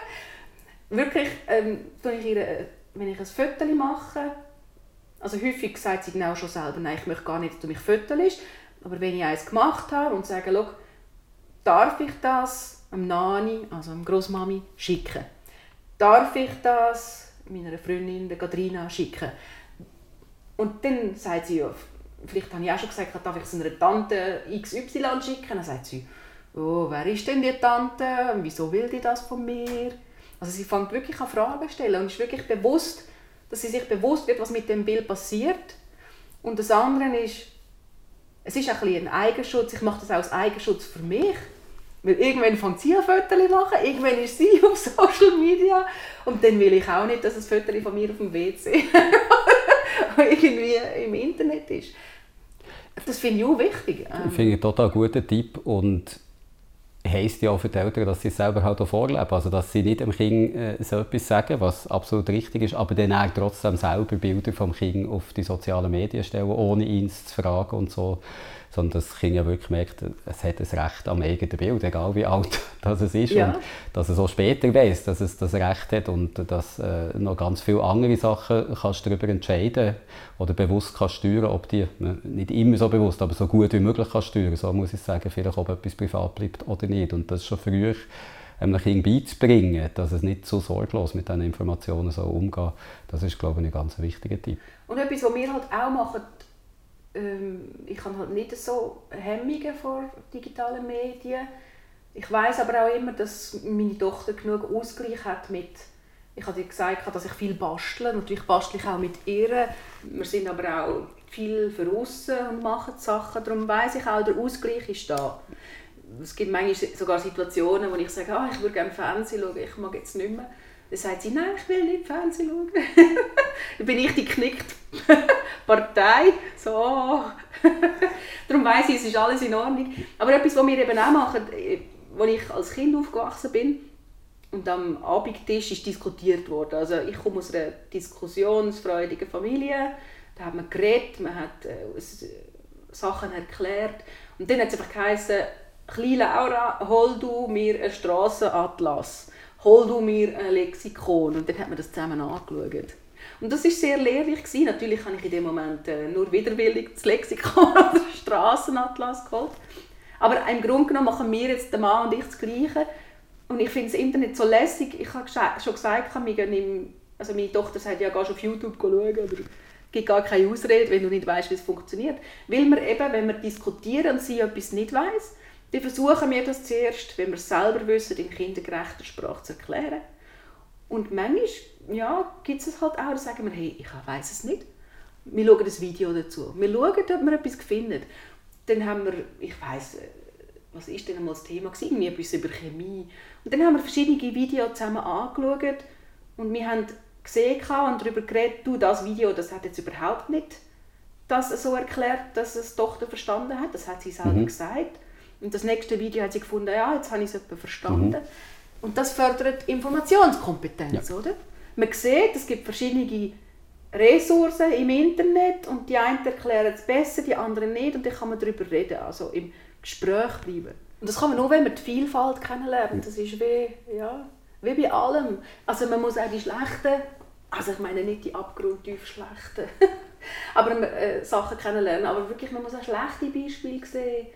[LAUGHS] Wirklich, ähm, ich ihr, äh, wenn ich ein Foto mache, also häufig sagt sie auch schon selber, nein, ich möchte gar nicht, dass du mich fotost, aber wenn ich eins gemacht habe und sage, Schau, darf ich das am Nani, also am Großmami, schicken? Darf ich das meiner Freundin, der Katrina, schicken? Und dann sagt sie, ja, vielleicht habe ich auch schon gesagt, darf ich es einer Tante XY schicken? Dann sagt sie, oh, wer ist denn die Tante? Wieso will die das von mir? Also sie fängt wirklich an Fragen stellen und ist wirklich bewusst, dass sie sich bewusst wird, was mit dem Bild passiert. Und das andere ist, es ist ein, bisschen ein Eigenschutz. Ich mache das auch als Eigenschutz für mich. Weil irgendwann fängt sie an Fotos machen, irgendwann ist sie [LAUGHS] auf Social Media und dann will ich auch nicht, dass ein Foto von mir auf dem WC [LAUGHS] irgendwie im Internet ist. Das finde ich auch wichtig. Ich finde einen total guten Tipp und heisst ja auch für die Eltern, dass sie es selber halt auch vorleben. Also, dass sie nicht dem Kind äh, so etwas sagen, was absolut richtig ist, aber dann auch trotzdem selber Bilder vom Kind auf die sozialen Medien stellen, ohne ihn zu fragen und so sondern das Kind ja wirklich merkt, es hat ein Recht am eigenen Bild, egal wie alt [LAUGHS] das es ist ja. und dass es auch später weiß, dass es das Recht hat und dass äh, noch ganz viele andere Sachen kannst darüber entscheiden oder bewusst kannst steuern, ob die, ne, nicht immer so bewusst, aber so gut wie möglich kannst steuern, so muss ich sagen, vielleicht ob etwas privat bleibt oder nicht und das schon früh einem Kind beizubringen, dass es nicht so sorglos mit diesen Informationen so umgeht, das ist, glaube ich, ein ganz wichtiger Tipp. Und etwas, was wir halt auch machen, ähm, ich habe halt nicht so Hemmungen vor digitalen Medien. Ich weiß aber auch immer, dass meine Tochter genug Ausgleich hat mit ich habe dir gesagt, dass ich viel bastle. Natürlich bastle ich auch mit ihr. Wir sind aber auch viel draußen und machen Sachen. Darum weiß ich auch, der Ausgleich ist da. Es gibt manchmal sogar Situationen, wo ich sage, ah, ich würde gerne Fernsehen schauen, ich mag jetzt nicht mehr. Dann sagt sie, nein, ich will nicht Fernsehen schauen. [LAUGHS] dann bin ich die knickt [LAUGHS] Partei. So. [LAUGHS] Darum weiss ich, es ist alles in Ordnung. Aber etwas, was wir eben auch machen, als ich als Kind aufgewachsen bin, und am Abendtisch ist diskutiert worden. Also ich komme aus einer diskussionsfreudigen Familie. Da hat man geredet, man hat äh, Sachen erklärt. Und dann hat es einfach geheißen, «Kleine Laura, hol du mir einen Strassenatlas, hol du mir ein Lexikon.» Und dann hat man das zusammen angeschaut. Und das war sehr lehrreich. Gewesen. Natürlich habe ich in dem Moment äh, nur widerwillig das Lexikon [LAUGHS] oder den Strassenatlas geholt. Aber im Grunde genommen machen wir jetzt, der Mann und ich, das Gleiche. Und ich finde das Internet so lässig. Ich habe schon gesagt, wir gehen im, also meine Tochter sagt, ja, gehst auf YouTube schauen oder gibt gar keine Ausrede, wenn du nicht weißt, wie es funktioniert. Weil wir eben, wenn wir diskutieren und sie etwas nicht weiß, dann versuchen wir das zuerst, wenn wir es selber wissen, in kindergerechter Sprache zu erklären. Und manchmal ja, gibt es halt auch, da sagen wir, hey, ich weiß es nicht. Wir schauen das Video dazu. Wir schauen, ob wir etwas finden. Dann haben wir, ich weiß was ist denn einmal das Thema gewesen? Irgendwie etwas über Chemie. Und dann haben wir verschiedene Videos zusammen angeschaut und wir haben gesehen und darüber geredet, du, das Video, das hat jetzt überhaupt nicht das so erklärt, dass es die Tochter verstanden hat. Das hat sie selber mhm. gesagt. Und das nächste Video hat sie gefunden, ja, jetzt habe ich es verstanden. Mhm. Und das fördert Informationskompetenz, ja. oder? Man sieht, es gibt verschiedene Ressourcen im Internet und die einen erklären es besser, die anderen nicht und dann kann man darüber reden. Also im Gespräch bleiben. Und das kann man nur, wenn man die Vielfalt kennenlernt. Das ist wie, ja, wie bei allem. Also man muss auch die schlechten, also ich meine nicht die abgrundtief schlechten, [LAUGHS] aber äh, Sachen kennenlernen, aber wirklich, man muss auch schlechte Beispiele sehen,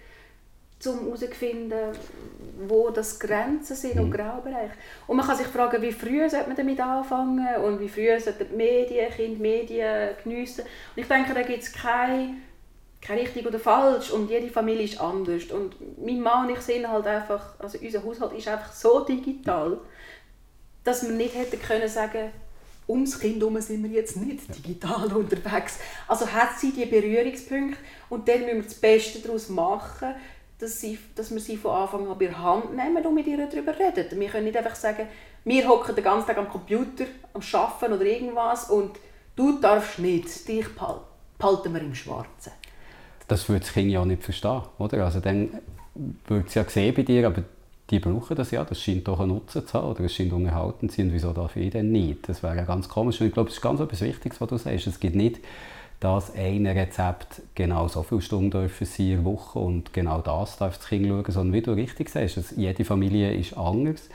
um herauszufinden, wo das Grenzen sind mhm. und Graubereiche. Und man kann sich fragen, wie früh sollte man damit anfangen und wie früh sollten die Medien, Kinder Medien geniessen. Und ich denke, da gibt es keine kein richtig oder falsch und jede Familie ist anders und mein Mann und ich sind halt einfach, also unser Haushalt ist einfach so digital, dass wir nicht hätten können sagen, ums Kind herum sind wir jetzt nicht digital [LAUGHS] unterwegs. Also hat sie die Berührungspunkte und dann müssen wir das Beste daraus machen, dass, sie, dass wir sie von Anfang an bei der Hand nehmen und mit ihr darüber reden. Wir können nicht einfach sagen, wir hocken den ganzen Tag am Computer, am Arbeiten oder irgendwas und du darfst nicht, dich behalten wir im Schwarzen das würde das Kind ja nicht verstehen. Oder? Also dann würde es ja sehen bei dir, aber die brauchen das ja, das scheint doch einen Nutzen zu haben oder es scheint unterhalten zu sein, wieso darf ich denn nicht? Das wäre ja ganz komisch und ich glaube, es ist ganz etwas Wichtiges, was du sagst. Es gibt nicht das eine Rezept genau so viele Stunden dürfen sie in Woche und genau das darf das Kind schauen, sondern wie du richtig sagst, jede Familie ist anders.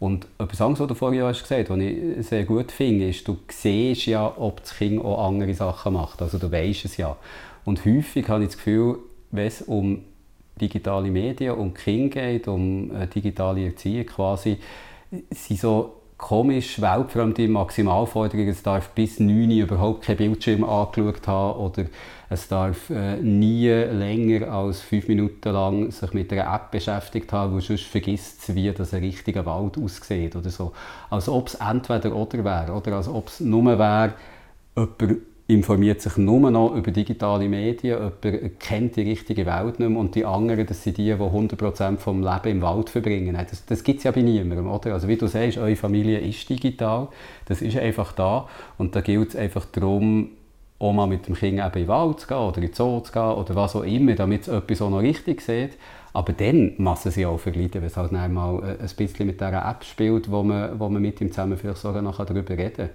Und etwas anderes, was du vorhin hast gesagt was ich sehr gut finde, ist, du siehst ja, ob das Kind auch andere Sachen macht. Also du weißt es ja. Und häufig habe ich das Gefühl, wenn es um digitale Medien, um Kinder geht, um äh, digitale Erziehung quasi, sind so komisch weltfremde Maximalforderungen. Es darf bis 9 Uhr überhaupt kein Bildschirm angeschaut haben oder es darf äh, nie länger als 5 Minuten lang sich mit einer App beschäftigt haben, wo sonst vergisst wie das ein richtiger Wald aussieht oder so. Als ob es entweder oder wäre oder als ob es nur wäre, jemand informiert sich nur noch über digitale Medien, jemand kennt die richtige Welt nicht mehr und die anderen, das sind die, die 100% vom Leben im Wald verbringen. Das, das gibt es ja bei niemandem, oder? Also wie du sagst, eure Familie ist digital, das ist einfach da und da gilt es einfach darum, auch mal mit dem Kind eben in den Wald zu gehen oder in den Zoo zu gehen oder was auch immer, damit es etwas auch noch richtig sieht. Aber dann müssen sie auch verleiden, weil es halt mal ein bisschen mit dieser App spielt, wo man, wo man mit ihm zusammen vielleicht sogar noch darüber reden kann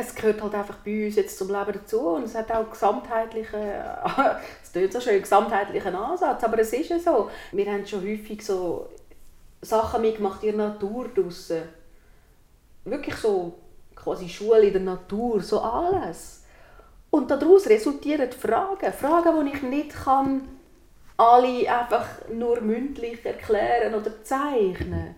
es gehört halt einfach bei uns jetzt zum Leben dazu und es hat auch gesamtheitlichen, [LAUGHS] es klingt so schön, gesamtheitlichen Ansatz, aber es ist ja so. Wir haben schon häufig so Sachen mitgemacht in der Natur draussen. Wirklich so quasi Schule in der Natur, so alles. Und daraus resultieren Fragen, Fragen, die ich nicht kann alle einfach nur mündlich erklären oder zeichnen.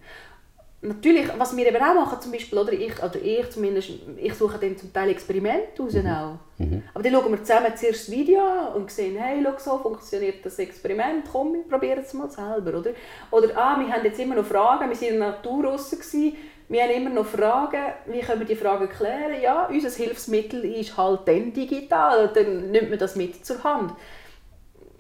Natürlich, was wir eben auch machen, zum Beispiel, oder ich, oder ich zumindest, ich suche dann zum Teil Experimente raus mhm. auch. Mhm. Aber dann schauen wir zusammen zuerst das Video an und sehen, hey, schau, so funktioniert das Experiment, komm, wir probieren es mal selber, oder? Oder, ah, wir haben jetzt immer noch Fragen, wir waren in der Natur draussen, wir haben immer noch Fragen, wie können wir die Fragen klären? Ja, unser Hilfsmittel ist halt dann digital, dann nimmt man das mit zur Hand.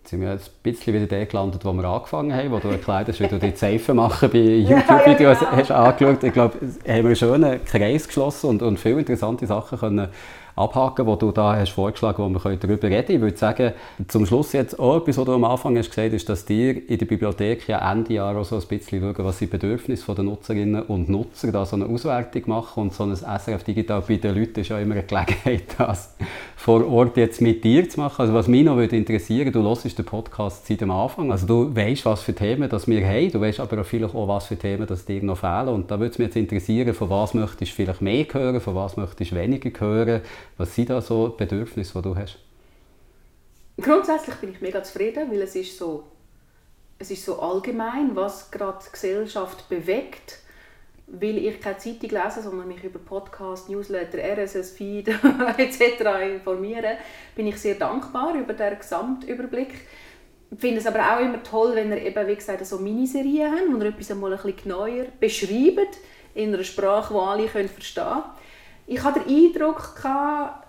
Jetzt sind wir jetzt ein bisschen wieder da gelandet, wo wir angefangen haben, wo du erklärt hast, wie du die Zeifen machen bei YouTube-Videos [LAUGHS] ja, ja, genau. hast angeschaut. Ich glaube, haben wir einen schönen Kreis geschlossen und, und viele interessante Sachen können abhaken, wo du da hast vorgeschlagen, wo wir darüber reden können. Ich würde sagen, zum Schluss jetzt auch etwas, was du am Anfang hast gesagt ist, dass dir in der Bibliothek ja Ende Jahr auch so ein bisschen schauen, was die Bedürfnisse der Nutzerinnen und Nutzer da so eine Auswertung machen und so ein SRF Digital bei den Leuten ist ja immer eine Gelegenheit, [LAUGHS] das vor Ort jetzt mit dir zu machen. Also was mich noch würde interessieren, du hörst den Podcast seit dem Anfang, also du weißt, was für Themen das wir haben, du weißt aber auch vielleicht auch, was für Themen das dir noch fehlen und da würde es mich jetzt interessieren, von was möchtest du vielleicht mehr hören, von was möchtest du weniger hören, was sind da so Bedürfnisse, die du hast? Grundsätzlich bin ich mega zufrieden, weil es ist so, es ist so allgemein, was gerade die Gesellschaft bewegt. Weil ich keine Zeitung lese, sondern mich über Podcast, Newsletter, RSS-Feed [LAUGHS] etc. informiere, bin ich sehr dankbar über den Gesamtüberblick. Ich finde es aber auch immer toll, wenn ihr eben, wie gesagt, so Miniserien habt, wo ihr etwas einmal ein bisschen genauer beschreibt, in einer Sprache, die alle verstehen können ich hatte den Eindruck, gehabt,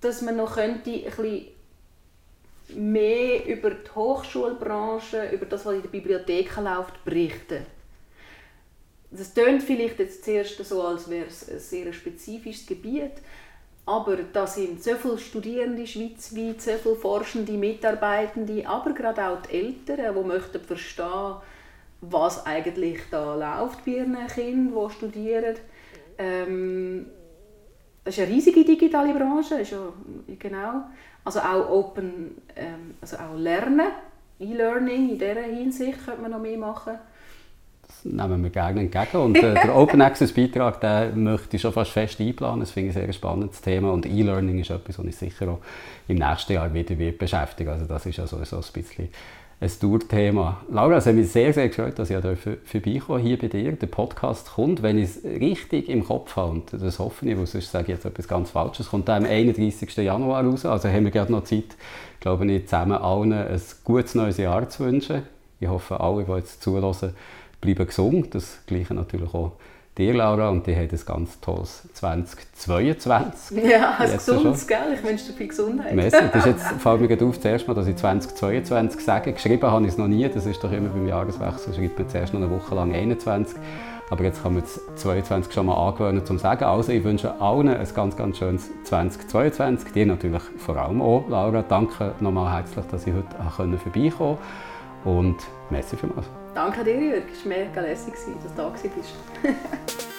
dass man noch könnte ein bisschen mehr über die Hochschulbranche, über das, was in den Bibliotheken läuft, berichten. Das klingt vielleicht jetzt zuerst so, als wäre es ein sehr spezifisches Gebiet, aber da sind so viele Studierende schweizweit, so viele forschende Mitarbeitende, aber gerade auch die Eltern, die möchten verstehen, was eigentlich da läuft bei ihren Kindern, die studieren. Ähm, das ist eine riesige digitale Branche, ist ja, genau. Also auch Open, ähm, also auch Lernen, E-Learning in dieser Hinsicht könnte man noch mehr machen. Das nehmen wir gerne entgegen und äh, der Open Access Beitrag, den möchte ich schon fast fest einplanen. Das finde ich ein sehr spannendes Thema und E-Learning ist etwas, was ich sicher auch im nächsten Jahr wieder beschäftige. Also das ist ja sowieso ein bisschen ein Tourthema. Laura, es hat mich sehr, sehr gefreut, dass ich vorbeikomme hier bei dir. Der Podcast kommt, wenn ich es richtig im Kopf habe, und das hoffe ich, weil sonst sage ich jetzt etwas ganz Falsches, kommt am 31. Januar raus. Also haben wir gerade noch Zeit, glaube ich, zusammen allen ein gutes neues Jahr zu wünschen. Ich hoffe, alle, die jetzt zulassen, bleiben gesund. Das Gleiche natürlich auch dir, Laura, und die haben ein ganz tolles 2022. [LAUGHS] Ja, ein gesundes, gell? Ich wünsche dir viel Gesundheit. Messi, das ist jetzt, [LAUGHS] fällt mir auf, zuerst mal, dass ich 2022 sage. Geschrieben habe ich es noch nie, das ist doch immer beim Jahreswechsel, schreibt man zuerst noch eine Woche lang 21. Aber jetzt kann man das 22 schon mal angewöhnen zum Sagen. Also ich wünsche allen ein ganz, ganz schönes 2022. Dir natürlich vor allem auch, Laura. Danke nochmal herzlich, dass ich heute vorbeikommen konnte. Und merci vielmals. Danke dir, Jürg. Es war mega lässig, dass du da bist. [LAUGHS]